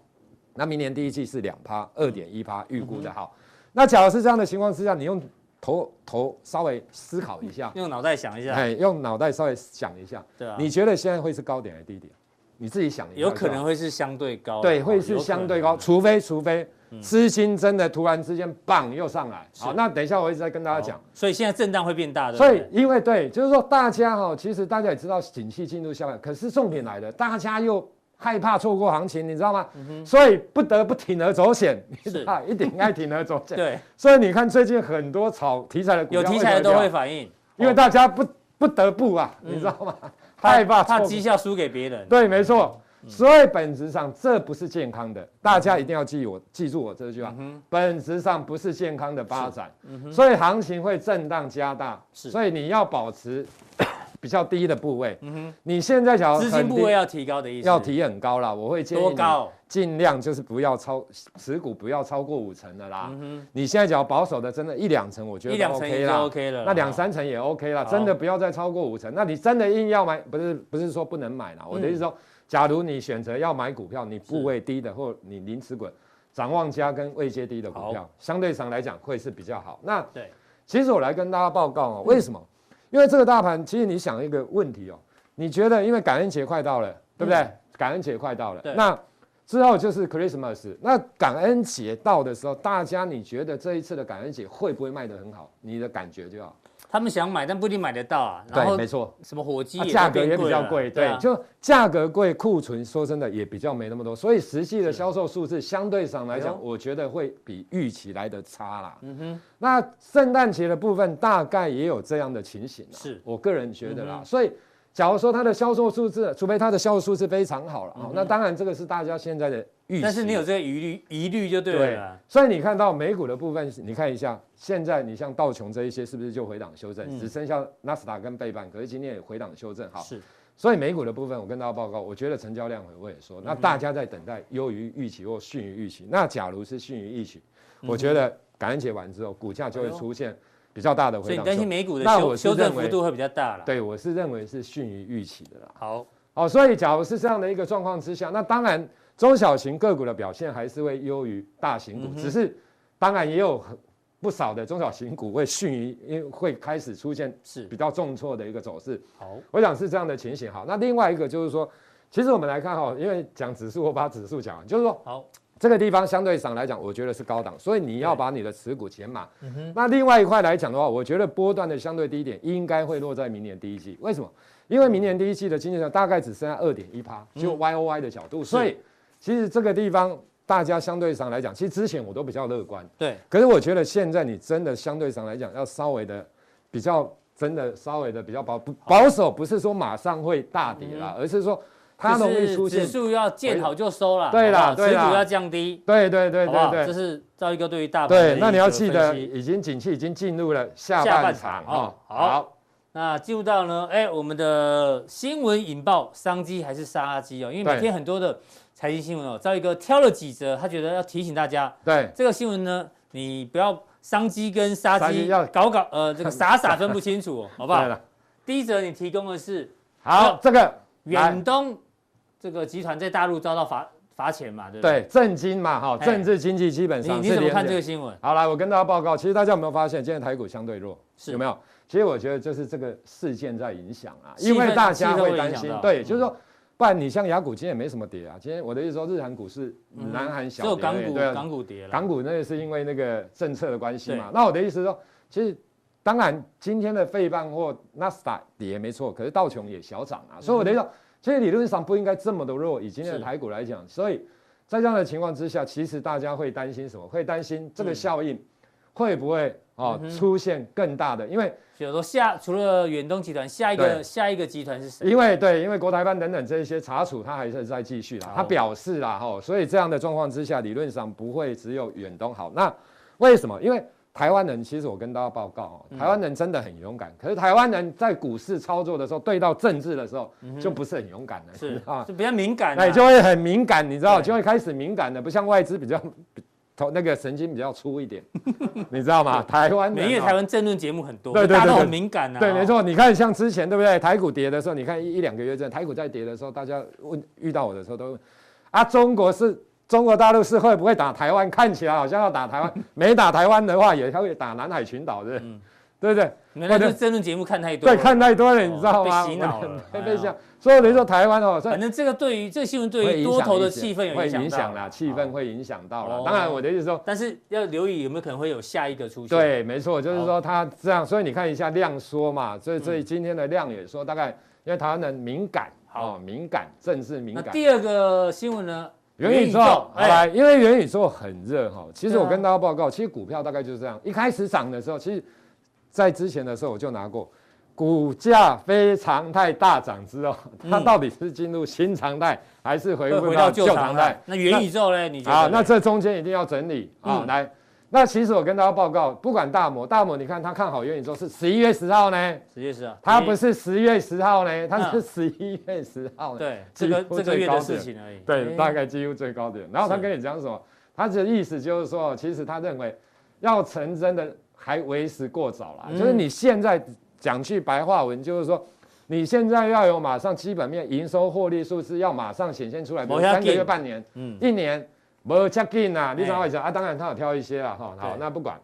那明年第一季是两趴，二点一趴预估的好。那假如是这样的情况之下，你用头头稍微思考一下，用脑袋想一下，哎，用脑袋稍微想一下，对啊，你觉得现在会是高点还是低点？你自己想一下。有可能会是相对高，对，会是相对高，除非除非资金真的突然之间棒又上来。好，那等一下我一直在跟大家讲，所以现在震荡会变大的。所以因为对，就是说大家哈，其实大家也知道景气进入下半，可是重点来了，大家又。害怕错过行情，你知道吗？嗯、所以不得不铤而走险，[LAUGHS] 是啊，一定爱铤而走险。[LAUGHS] 对，所以你看最近很多炒题材的股，有题材的都会反应，因为大家不不得不啊，嗯、你知道吗？害怕怕绩效输给别人。对，没错。所以本质上这不是健康的，大家一定要记我记住我这句话。嗯、本质上不是健康的发展，嗯、所以行情会震荡加大。所以你要保持。比较低的部位，嗯哼，你现在想要资金部位要提高的意思，要提很高了。我会建议你尽量就是不要超持股不要超过五成的啦。嗯哼，你现在只要保守的，真的一两成，我觉得都 OK 啦。OK 了，那两三成也 OK 了，真的不要再超过五成。那你真的硬要买，不是不是说不能买啦。我的意思说，假如你选择要买股票，你部位低的或你零持股，展望家跟未接低的股票，相对上来讲会是比较好。那对，其实我来跟大家报告哦，为什么？因为这个大盘，其实你想一个问题哦，你觉得因为感恩节快到了，对不对？感恩节快到了，那之后就是 Christmas，那感恩节到的时候，大家你觉得这一次的感恩节会不会卖得很好？你的感觉就好。他们想买，但不一定买得到啊。对，没错。什么火鸡价格也比较贵，对，就价格贵，库存说真的也比较没那么多，所以实际的销售数字相对上来讲，我觉得会比预期来的差啦。嗯哼。那圣诞节的部分大概也有这样的情形，是我个人觉得啦。所以，假如说它的销售数字，除非它的销售数字非常好了啊，那当然这个是大家现在的预期。但是你有这个疑虑，疑虑就对了。对，所以你看到美股的部分，你看一下，现在你像道琼这一些，是不是就回档修正？嗯、只剩下纳斯达跟贝半，可是今天也回档修正。好，是。所以美股的部分，我跟大家报告，我觉得成交量我也说，那大家在等待优于预期或逊于预期。那假如是逊于预期，我觉得感恩节完之后，股价就会出现比较大的回档。所以你担心美股的修修正幅度会比较大了？对，我是认为是逊于预期的啦。好，好，所以假如是这样的一个状况之下，那当然。中小型个股的表现还是会优于大型股，嗯、只是当然也有不少的中小型股会逊于，因为会开始出现是比较重挫的一个走势。好，我想是这样的情形。好，那另外一个就是说，其实我们来看哈，因为讲指数，我把指数讲完，就是说，好，这个地方相对上来讲，我觉得是高档，所以你要把你的持股减码。嗯、那另外一块来讲的话，我觉得波段的相对低点应该会落在明年第一季。为什么？因为明年第一季的经济上大概只剩下二点一趴，就 Y O Y 的角度，嗯、所以。其实这个地方，大家相对上来讲，其实之前我都比较乐观。对。可是我觉得现在你真的相对上来讲，要稍微的比较，真的稍微的比较保保守，不是说马上会大跌啦，而是说它容易出现。指数要见好就收了。对啦。持股要降低。对对对对对。这是赵一哥对于大盘。对，那你要记得，已经景气已经进入了下半场啊。好。那进入到呢，哎，我们的新闻引爆商机还是杀机哦？因为每天很多的。财经新闻哦，赵一哥挑了几则，他觉得要提醒大家。对这个新闻呢，你不要商机跟杀机要搞搞，呃，这个傻傻分不清楚，好不好？[LAUGHS] 第一则你提供的是好这个远东这个集团在大陆遭到罚罚钱嘛？对不对？对，政经嘛，哈，政治经济基本上。你你怎么看这个新闻？好，来，我跟大家报告，其实大家有没有发现，今天台股相对弱？是有没有？其实我觉得就是这个事件在影响啊，因为大家会担心，对，就是说。不然你像雅股今天也没什么跌啊，今天我的意思说日韩股市，南韩小跌，只有港股，对，港股跌了。港股那个是因为那个政策的关系嘛。那我的意思说，其实当然今天的费半或纳斯达克跌没错，可是道琼也小涨啊。所以我的意思说，其实理论上不应该这么的弱，以今天的台股来讲。所以在这样的情况之下，其实大家会担心什么？会担心这个效应会不会哦出现更大的？因为比如说下除了远东集团，下一个下一个集团是谁？因为对，因为国台办等等这些查处，他还是在继续啦。他表示啦，吼，所以这样的状况之下，理论上不会只有远东好。那为什么？因为台湾人其实我跟大家报告哦，台湾人真的很勇敢。可是台湾人在股市操作的时候，对到政治的时候，就不是很勇敢了。是 [LAUGHS] 啊，就比较敏感。哎，就会很敏感，你知道，就会开始敏感的，不像外资比较。[LAUGHS] 那个神经比较粗一点，[LAUGHS] 你知道吗？台湾每夜台湾政论节目很多，对对对，大家都很敏感啊。对，没错。你看，像之前对不对？台股跌的时候，你看一一两个月前，台股在跌的时候，大家问遇到我的时候都问啊，中国是中国大陆是会不会打台湾？看起来好像要打台湾，没打台湾的话，也会打南海群岛，的，对不对？那就争论节目看太多，对，看太多了，你知道吗？被洗脑了，[LAUGHS] 被被这样。所以你说台湾哦，反正这个对于这个新闻对于多头的气氛有影响啦，气氛会影响到了。当然我的意思说，但是要留意有没有可能会有下一个出现。对，没错，就是说它这样。所以你看一下量缩嘛，所以所以今天的量也说大概，因为台湾人敏感，哦，敏感，政治敏感。那第二个新闻呢？元宇宙，来，因为元宇宙很热哈。其实我跟大家报告，其实股票大概就是这样，一开始涨的时候，其实在之前的时候我就拿过。股价非常态大涨之后，它到底是进入新常态，还是回归到旧常态？那元宇宙呢？你觉得？啊，那这中间一定要整理啊。来，那其实我跟大家报告，不管大摩，大摩你看他看好元宇宙是十一月十号呢？十月十号，他不是十月十号呢，他是十一月十号。对，这个这个月的事情而已。对，大概几乎最高点。然后他跟你讲什么？他的意思就是说，其实他认为要成真的还为时过早了，就是你现在。讲句白话文，就是说，你现在要有马上基本面营收获利数字要马上显现出来，比如三个月、半年、嗯、一年，没有 check in 啊，你怎么会讲啊？当然他有挑一些了哈。好，那不管，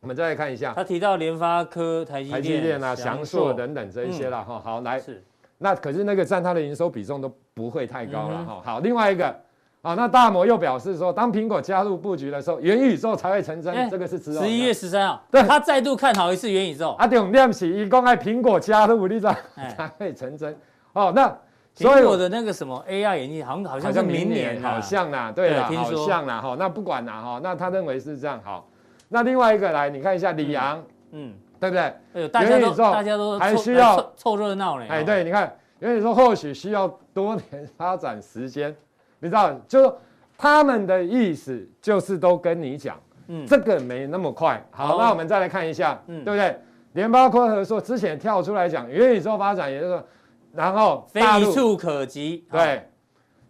我们再来看一下，他提到联发科、台积电啊、祥硕等等这一些了哈。好，来，是那可是那个占他的营收比重都不会太高了哈。好，另外一个。好，那大摩又表示说，当苹果加入布局的时候，元宇宙才会成真。欸、这个是十一月十三号，对，他再度看好一次元宇宙。啊，重点是一共爱苹果加入，你知道才会成真。哦，那苹果的那个什么 AI 眼镜，好像好像是明年，好像啦，对啦，好像啦，哈，那不管啦，哈，那他认为是这样。好，那另外一个来，你看一下李阳，嗯，对不对？哎呦，大家都大家都还需要凑热闹嘞。哎，对，你看元宇宙或许需要多年发展时间。[LAUGHS] 你知道，就他们的意思就是都跟你讲，嗯，这个没那么快。好，那我们再来看一下，嗯，对不对？联发科和硕之前跳出来讲元宇宙发展，也就是说，然后非一触可及。对，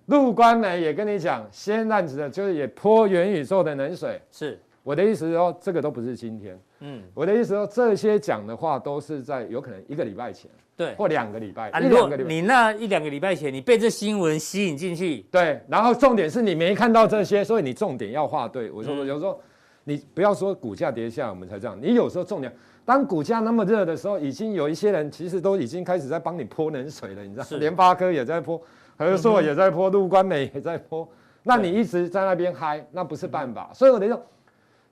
陆观呢也跟你讲，先让子的就是也泼元宇宙的冷水。是我的意思说，这个都不是今天。嗯，我的意思说，这些讲的话都是在有可能一个礼拜前。对，或两个礼拜，一两个礼拜。你那一两个礼拜前，你被这新闻吸引进去，对。然后重点是你没看到这些，所以你重点要画对。我说，有时候你不要说股价跌下，我们才这样。你有时候重点，当股价那么热的时候，已经有一些人其实都已经开始在帮你泼冷水了，你知道？联发科也在泼，和硕也在泼，陆观美也在泼。那你一直在那边嗨，那不是办法。所以我得说，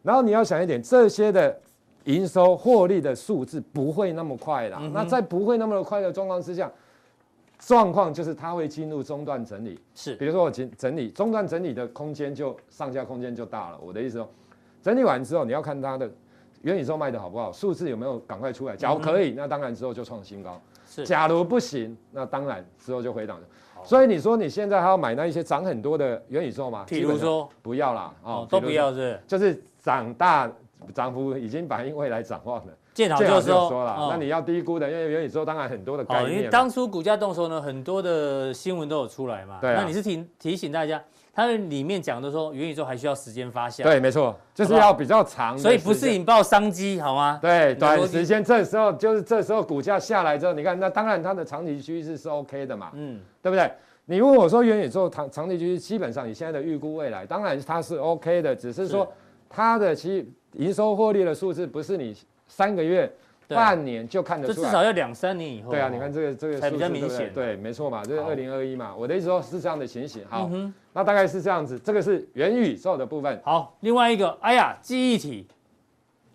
然后你要想一点，这些的。营收获利的数字不会那么快啦，嗯、那在不会那么快的状况之下，状况就是它会进入中段整理。是，比如说我整整理中段整理的空间就上下空间就大了。我的意思说，整理完之后你要看它的元宇宙卖的好不好，数字有没有赶快出来。假如可以，嗯、那当然之后就创新高。是，假如不行，那当然之后就回档。好所以你说你现在还要买那一些涨很多的元宇宙吗？比如说不要啦，哦，都不要是，就是长大。涨幅已经反映未来展望了，见好就收说了。那你要低估的，因为元宇宙当然很多的概念。因为当初股价动的时候呢，很多的新闻都有出来嘛。对。那你是提提醒大家，它的里面讲的说元宇宙还需要时间发酵。对，没错，就是要比较长。所以不是引爆商机，好吗？对，短时间这时候就是这时候股价下来之后，你看那当然它的长期趋势是 OK 的嘛，嗯，对不对？你问我说元宇宙长长期趋势，基本上你现在的预估未来，当然它是 OK 的，只是说它的其实营收获利的数字不是你三个月、半年就看得出来，至少要两三年以后。对啊，你看这个这个才比较明显。对，没错嘛，这是二零二一嘛。我的意思说是这样的情形。好，那大概是这样子。这个是元宇宙的部分。好，另外一个，哎呀，记忆体，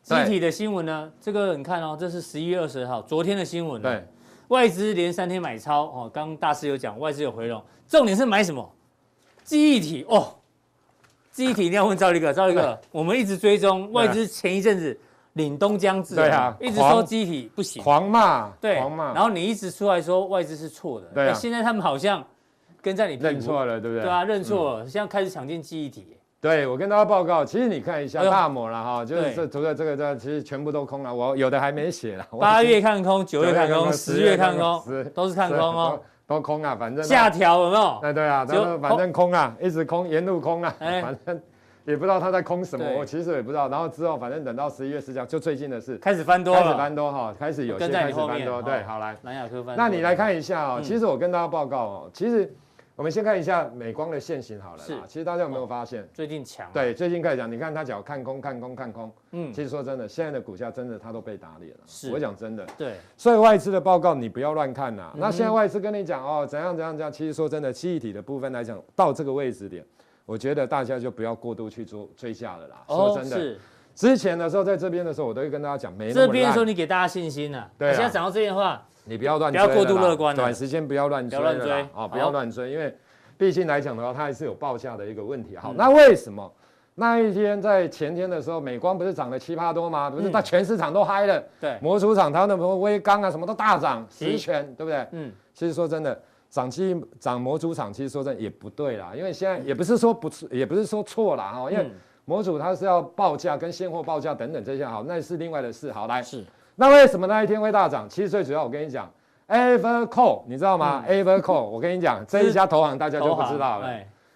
记忆体的新闻呢？这个你看哦，这是十一月二十号昨天的新闻。对。外资连三天买超哦，刚刚大师有讲外资有回笼，重点是买什么？记忆体哦，记忆体一定要问赵立哥，赵立哥，我们一直追踪外资前一阵子领东江字，对啊，一直说记忆体不行，狂骂，对，狂骂，然后你一直出来说外资是错的，对，现在他们好像跟在你认错了，对不对？对啊，认错了，现在开始抢进记忆体。对，我跟大家报告，其实你看一下大摩了哈，就是这除了这个这其实全部都空了，我有的还没写了。[LAUGHS] 八月看空，九月看空，十月看空，都是看空哦，都空啊，反正下调有没有？哎，对啊，反正空。啊，一直空，沿路空啊，反正也不知道他在空什么，我其实也不知道。然后之后反正等到十一月十九，就最近的事，开始翻多，开始翻多哈，开始有些开始翻多，对，好来，南亚科翻。那你来看一下哦，其实我跟大家报告哦，其实。我们先看一下美光的线型好了，是，其实大家有没有发现最近强？对，最近开始讲，你看它只要看空、看空、看空，嗯，其实说真的，现在的股价真的它都被打脸了。是，我讲真的，对，所以外资的报告你不要乱看呐。那现在外资跟你讲哦，怎样怎样怎样，其实说真的，记忆体的部分来讲，到这个位置点，我觉得大家就不要过度去追追价了啦。说真的，是，之前的时候在这边的时候，我都会跟大家讲，没这边的时候你给大家信心呐，对，现在讲到这边的话，你不要乱，不要过度乐观，短时间不要乱追，不要乱追。啊，不要乱追，因为。毕竟来讲的话，它还是有报价的一个问题。好，那为什么？那一天在前天的时候，美光不是涨了七八多吗？不是，它全市场都嗨了。对，模组厂它的什么微刚啊，什么都大涨，十全，对不对？嗯，其实说真的，涨期涨模组厂，其实说真的也不对啦，因为现在也不是说不错，也不是说错啦哈，因为模组它是要报价跟现货报价等等这些，好，那是另外的事。好，来，是，那为什么那一天会大涨？其实最主要，我跟你讲。Evercore，你知道吗？Evercore，我跟你讲，这一家投行大家就不知道了。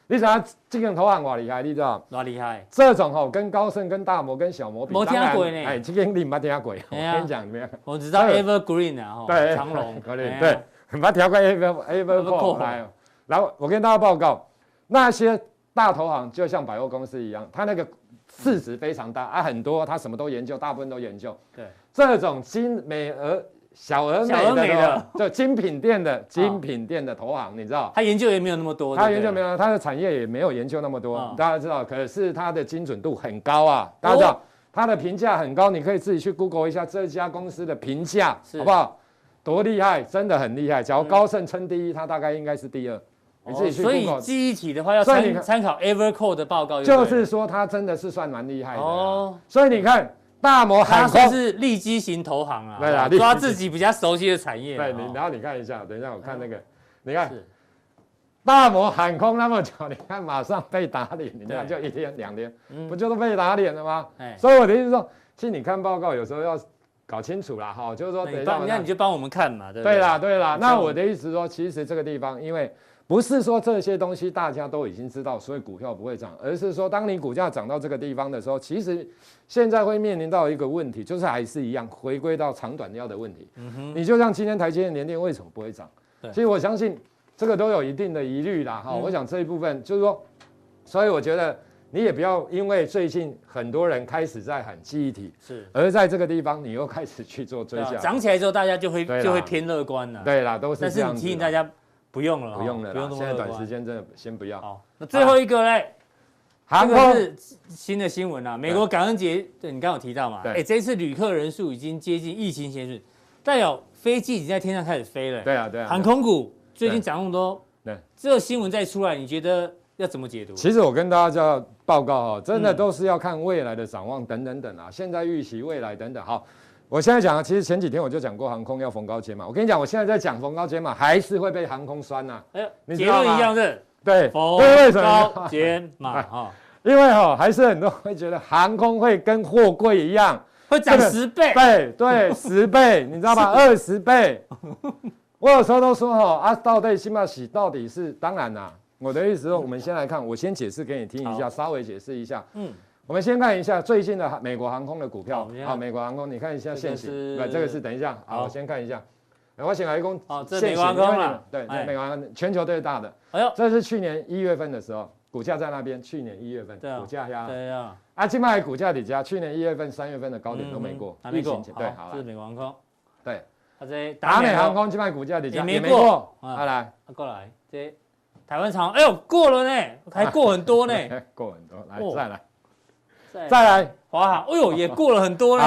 你想要这个投行多厉害，你知道？多厉害！这种吼，跟高盛、跟大摩、跟小摩比，没听过呢。哎，这个你没听过。我跟你讲怎么样？我只知道 [LAUGHS] Evergreen 啊，对，长隆。[LAUGHS] 对，没听过 Ever Evercore。来，然后我跟大家报告，那些大投行就像百货公司一样，它那个市值非常大啊，很多，它什么都研究，大部分都研究。对，这种精美而。小而美的，就精品店的精品店的投行，你知道？他研究也没有那么多，他研究没有，他的产业也没有研究那么多。大家知道，可是他的精准度很高啊！大家知道，他的评价很高，你可以自己去 Google 一下这家公司的评价，好不好？多厉害，真的很厉害。假如高盛称第一，它大概应该是第二。你自己去。所以记忆体的话，要参参考 Evercore 的报告，就是说它真的是算蛮厉害的。哦，所以你看。大摩海空是利基型投行啊，对啊，抓自己比较熟悉的产业。对，你然后你看一下，等一下我看那个，你看大摩喊空那么久，你看马上被打脸，你看就一天两天，不就是被打脸了吗？所以我的意思说，其实你看报告有时候要搞清楚啦，哈，就是说等一下，那你就帮我们看嘛，对对啦，对啦。那我的意思说，其实这个地方因为。不是说这些东西大家都已经知道，所以股票不会涨，而是说当你股价涨到这个地方的时候，其实现在会面临到一个问题，就是还是一样回归到长短要的问题。嗯哼，你就像今天台积电、联电为什么不会涨？对，其实我相信这个都有一定的疑虑啦。哈、嗯，我想这一部分就是说，所以我觉得你也不要因为最近很多人开始在喊记忆体，是，而在这个地方你又开始去做追加，涨起来之后大家就会就会偏乐观了。对啦，都是这样子。但是你提醒大家。不用了，不用了，不用。现在短时间真的先不要。好，那最后一个嘞，这个是新的新闻啊。美国感恩节，对你刚刚有提到嘛？哎，这次旅客人数已经接近疫情前日，代表飞机已经在天上开始飞了。对啊，对啊。航空股最近涨那么多，对，这个新闻再出来，你觉得要怎么解读？其实我跟大家要报告哈，真的都是要看未来的展望等等等啊，现在预期未来等等。好。我现在讲啊，其实前几天我就讲过航空要逢高减码。我跟你讲，我现在在讲逢高减码，还是会被航空酸呐、啊。哎呦，结论一样的。对，逢高减码哈，因为哈还是很多人会觉得航空会跟货柜一样，会涨十倍，倍对 [LAUGHS] 十倍，你知道吧？二十倍。我有时候都说哈，啊，到底新马喜到底是？当然啦，我的意思说，我们先来看，我先解释给你听一下，稍微解释一下。嗯，我们先看一下最近的美国航空的股票。好，美国航空，你看一下现行。对，这个是等一下。好，我先看一下。我请来一共。哦，这美国航空了。对，美国航空全球最大的。哎呦，这是去年一月份的时候，股价在那边。去年一月份，股价呀。对呀。啊，今麦股价底价，去年一月份、三月份的高点都没过。疫情前。对，好了。这是美国航空。对。啊，这达美航空今麦股价底价也没过。啊，来，过来。这台湾长，哎呦，过了呢，还过很多呢。[LAUGHS] 过很多，来再来。再来，华航，哎呦，[LAUGHS] 也过了很多呢。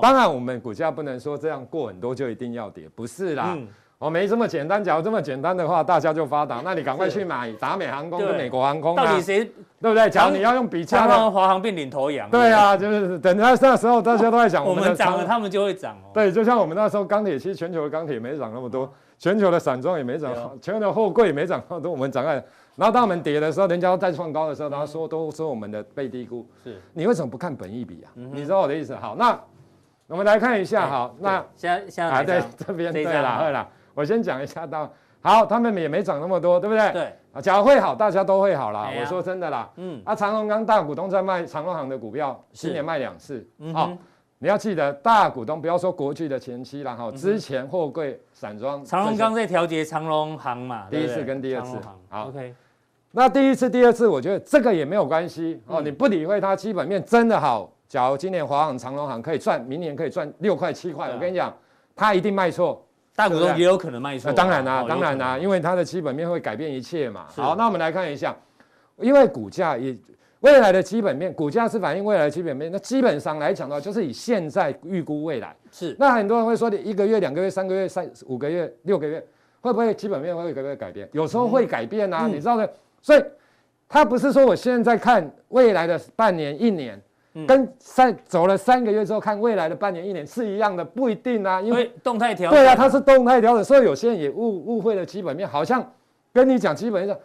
当然，我们股价不能说这样过很多就一定要跌，不是啦。哦，没这么简单。假如这么简单的话，大家就发达。那你赶快去买达美航空跟美国航空。到底谁对不对？假如你要用比较的，华航变领头羊。对啊，就是等那那时候大家都在讲，我们涨了，他们就会涨哦。对，就像我们那时候钢铁，其实全球的钢铁也没涨那么多，全球的散装也没涨，全球的货柜也没涨那么多，我们涨了。然后当我们跌的时候，人家再创高的时候，然后说都说我们的被低估。是，你为什么不看本益比啊？你知道我的意思？好，那。我们来看一下，好，那现在啊，对这边对了，对了，我先讲一下到，好，他们也没涨那么多，对不对？对，啊，假如会好，大家都会好啦。我说真的啦，嗯，啊，长隆刚大股东在卖长隆行的股票，今年卖两次，好，你要记得大股东不要说国巨的前期了哈，之前货柜散装，长荣刚在调节长荣行嘛，第一次跟第二次，好，OK，那第一次、第二次，我觉得这个也没有关系哦，你不理会它基本面真的好。假如今年华航、长荣行可以赚，明年可以赚六块七块，我跟你讲，它一定卖错，大股东也有可能卖错。当然啦，当然啦，因为它的基本面会改变一切嘛。好，那我们来看一下，因为股价也未来的基本面，股价是反映未来的基本面。那基本上来讲的话，就是以现在预估未来。是。那很多人会说，你一个月、两个月、三个月、三五个月、六个月，会不会基本面会不会改变？有时候会改变啊，你知道的。所以，他不是说我现在看未来的半年、一年。跟三走了三个月之后看未来的半年一年是一样的，不一定啊，因为动态调整。对啊，它是动态调整，所以有些人也误误会了基本面，好像跟你讲基本面，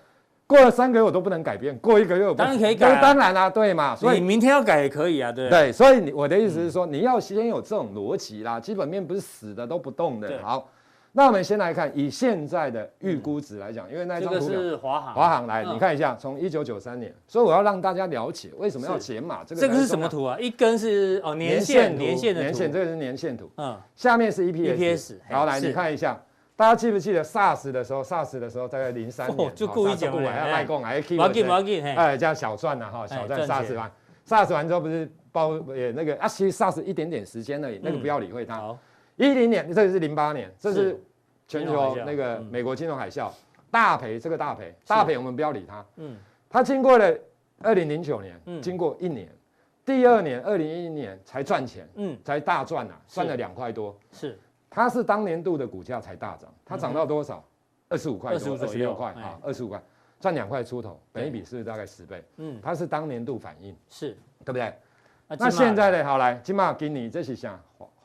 过了三个月我都不能改变，过一个月我当然可以改，当然啦，对嘛，所以你明天要改也可以啊，对对，所以我的意思是说，你要先有这种逻辑啦，基本面不是死的都不动的，好。那我们先来看，以现在的预估值来讲，因为那张图表是华航，华航来，你看一下，从一九九三年，所以我要让大家了解为什么要减码。这个这个是什么图啊？一根是哦年线，年线的年线，这个是年线图。嗯，下面是 EPS。然后来你看一下，大家记不记得 SARS 的时候？SARS 的时候大概零三年，就故意讲要卖供，还 keep，毛进毛进，哎，这样小赚了哈，小赚 SARS 完，SARS 完之后不是包也那个啊，其实 SARS 一点点时间而已，那个不要理会它。一零年，这个是零八年，这是。全球那个美国金融海啸。大赔，这个大赔大赔，我们不要理它。嗯，它经过了二零零九年，经过一年，第二年二零一一年才赚钱，嗯，才大赚呐，赚了两块多。是，它是当年度的股价才大涨，它涨到多少？二十五块多，二十六块啊，二十五块，赚两块出头，本一比是大概十倍？嗯，它是当年度反应，是对不对？那现在呢？好来，金马给你这是想。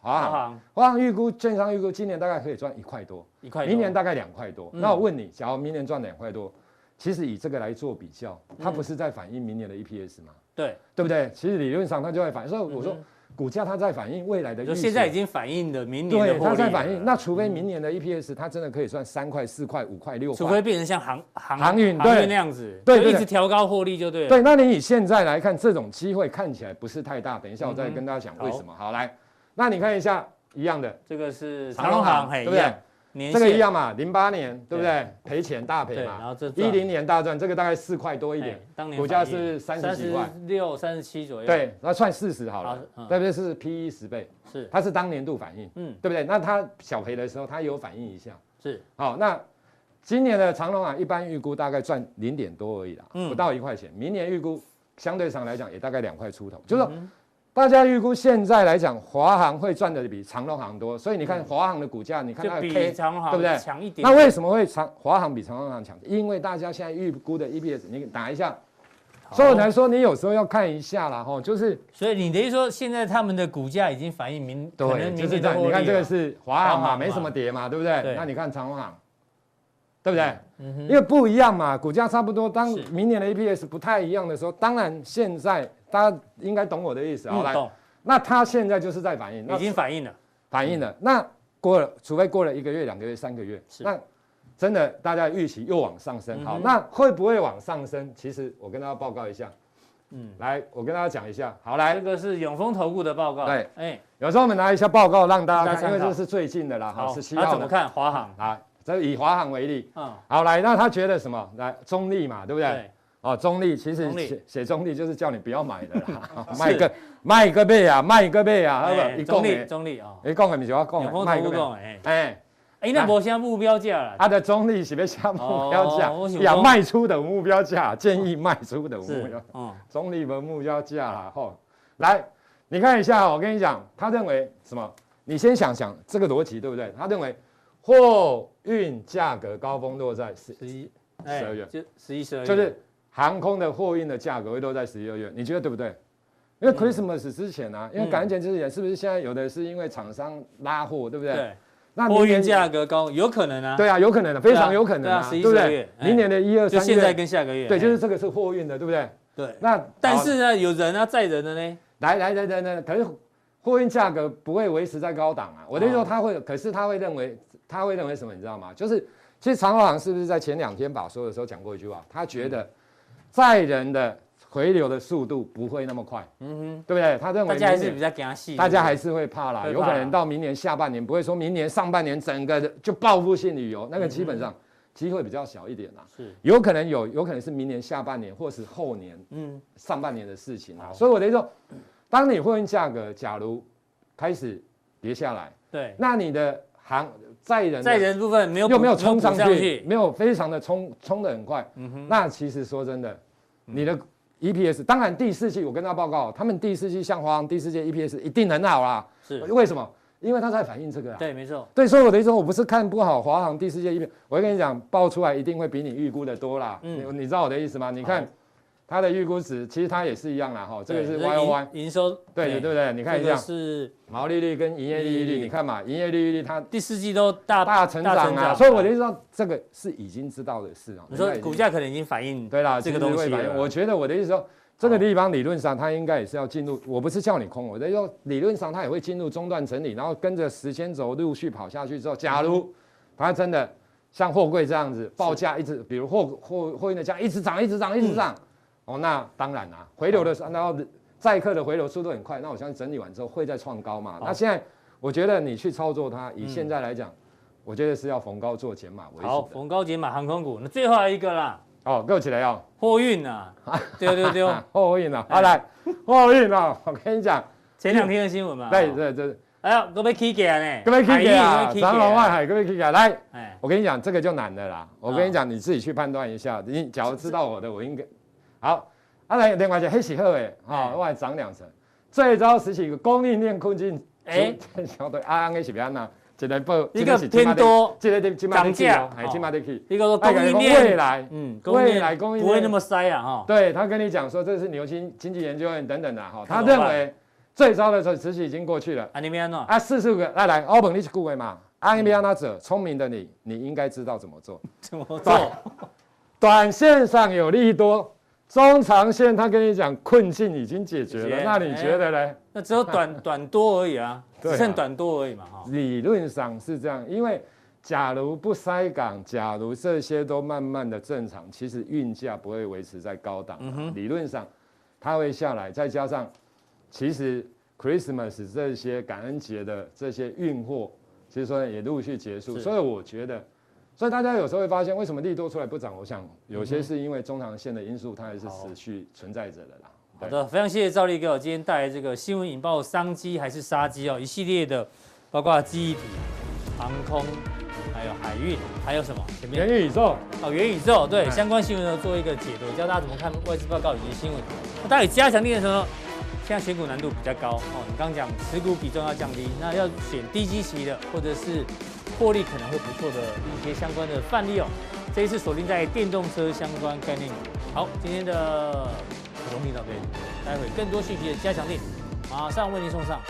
华航，华航预估，券商预估今年大概可以赚一块多，一块，明年大概两块多。那我问你，假如明年赚两块多，其实以这个来做比较，它不是在反映明年的 EPS 吗？对，对不对？其实理论上它就会反映。所以我说，股价它在反映未来的。就现在已经反映了明年的。对，它在反映。那除非明年的 EPS 它真的可以算三块、四块、五块、六块。除非变成像航航航运对那样子，对，一直调高获利就对了。对，那你以现在来看，这种机会看起来不是太大。等一下我再跟大家讲为什么。好，来，那你看一下。一样的，这个是长隆航，对不对？这个一样嘛，零八年对不对？赔钱大赔嘛，然后这一零年大赚，这个大概四块多一点，当年股价是三十几块，六三十七左右。对，那算四十好了，对不对？是 P E 十倍，是，它是当年度反应，嗯，对不对？那它小赔的时候，它有反应一下，是。好，那今年的长隆啊一般预估大概赚零点多而已啦，不到一块钱。明年预估相对上来讲也大概两块出头，就是说。大家预估现在来讲，华航会赚的比长隆航多，所以你看华航的股价，你看它的 K，对不对？强一点。那为什么会长华航比长隆航强？因为大家现在预估的 EPS，你打一下。所以我才说，你有时候要看一下啦，哈，就是。所以你等于说，现在他们的股价已经反映明，对，就是这样。你看这个是华航嘛，没什么跌嘛，对不对？那你看长隆航，对不对？因为不一样嘛，股价差不多。当明年的 EPS 不太一样的时候，当然现在。大家应该懂我的意思啊，来，那他现在就是在反应，已经反应了，反应了。那过了，除非过了一个月、两个月、三个月，是那真的大家预期又往上升。嗯、好，那会不会往上升？其实我跟大家报告一下。嗯，来，我跟大家讲一下。好，来，这个是永丰投顾的报告。对，哎，有时候我们拿一下报告让大家看，因为这是最近的啦。好，十七号。他怎么看华航？啊，这以华航为例。嗯。好，来，那他觉得什么？来，中立嘛，对不对？对。哦，中立其实写写中立就是叫你不要买的啦。[LAUGHS] 卖个卖个倍啊，卖个倍啊，好不？中立中立啊。你讲的不是我讲的。永丰投顾讲的。哎。哎，那没下目标价了。它的中立是不是下目标价？要卖出的目标价，建议卖出的目标。嗯，[LAUGHS] 中立的目标价啦。吼，来，你看一下，我跟你讲，他认为什么？你先想想这个逻辑对不对？他认为货运价格高峰落在十一、十二月，就十一、十二月，就是航空的货运的价格会落在十一、二月。你觉得对不对？因为 Christmas 之前啊，因为感恩节之前，是不是现在有的是因为厂商拉货，对不对？对。那货运价格高，有可能啊？对啊，有可能的，非常有可能啊，对不对？明年的一二三月，就现在跟下个月，对，就是这个是货运的，对不对？对。那但是呢，有人啊，载人的呢？来来来来来，可是货运价格不会维持在高档啊。我的意思说，他会，可是他会认为，他会认为什么？你知道吗？就是其实长荣航是不是在前两天把说的时候讲过一句话？他觉得载人的。回流的速度不会那么快，嗯哼，对不对？他认为大家还是比较惊细，大家还是会怕啦，有可能到明年下半年，不会说明年上半年整个的就报复性旅游，那个基本上机会比较小一点啦。是，有可能有，有可能是明年下半年或是后年，嗯，上半年的事情啊。所以我的意思说，当你货运价格假如开始跌下来，对，那你的航载人载人部分没有又没有冲上去，没有非常的冲冲的很快，嗯哼，那其实说真的，你的。EPS 当然第四季我跟他报告，他们第四季像华航第四季 EPS 一定很好啦。是为什么？因为他在反映这个啊。对，没错。对，所以我的意思说，我不是看不好华航第四季 EPS，我会跟你讲，报出来一定会比你预估的多啦。嗯，你知道我的意思吗？你看。它的预估值其实它也是一样啦，哈，这个是 Y O Y 营收，对对不对？你看一下，是毛利率跟营业利率，你看嘛，营业利率它第四季都大大成长啊，所以我的意思说，这个是已经知道的事啊。你说股价可能已经反映对啦，这个东西，我觉得我的意思说，这个地方理论上它应该也是要进入，我不是叫你空，我的意思说理论上它也会进入中段整理，然后跟着时间轴陆续跑下去之后，假如它真的像货柜这样子报价一直，比如货货货运的价一直涨，一直涨，一直涨。哦，那当然啦、啊，回流的时候，然后载客的回流速度很快，那我相信整理完之后会再创高嘛。那现在我觉得你去操作它，以现在来讲，嗯、我觉得是要逢高做减码为主。好，逢高减码航空股，那最后一个啦。哦，够起来哦。货运啊，对对对，货运啊，好来，货运啊，我跟你讲，[LAUGHS] 前两天的新闻嘛。对对对。哎呀，各位 K 价呢？各位 K 价，长荣万海，各位 K 价，来，哎，我跟你讲，这个就难的啦。我跟你讲，你自己去判断一下。你假如知道我的，我应该好。啊，来另外一个黑喜贺诶，哈，外涨两成，最早时期个供应链困境，哎，相对啊，安个是安呐，一个不，一个偏多，一个的涨价，还起码得去，一个说供应链未来，嗯，未来供应链不会那么塞啊，哈，对他跟你讲说这是牛津经济研究院等等的哈，他认为最糟的时期已经过去了，啊，你们啊，四十五个，来来，欧本你是顾问嘛，阿尼比亚那者，聪明的你，你应该知道怎么做，[LAUGHS] 怎么做，短线上有利多。中长线，他跟你讲困境已经解决了，那你觉得呢？那只有短 [LAUGHS] 短多而已啊，只剩短多而已嘛，哈。理论上是这样，因为假如不塞港，假如这些都慢慢的正常，其实运价不会维持在高档。理论上，它会下来，再加上其实 Christmas 这些感恩节的这些运货，其实说也陆续结束，所以我觉得。所以大家有时候会发现，为什么利多出来不涨？我想有些是因为中长线的因素，它还是持续存在着的啦。好的，非常谢谢赵立哥，今天带来这个新闻引爆商机还是杀机哦，一系列的，包括记忆体、航空，还有海运，还有什么？前面元宇宙哦，元宇宙对相关新闻呢做一个解读，教大家怎么看外资报告以及新闻。那到底加强力的时候，现在选股难度比较高哦。你刚刚讲持股比重要降低，那要选低基期的，或者是。获利可能会不错的一些相关的范例哦，这一次锁定在电动车相关概念。好，今天的普通频道，待会更多信息的加强力，马上为您送上。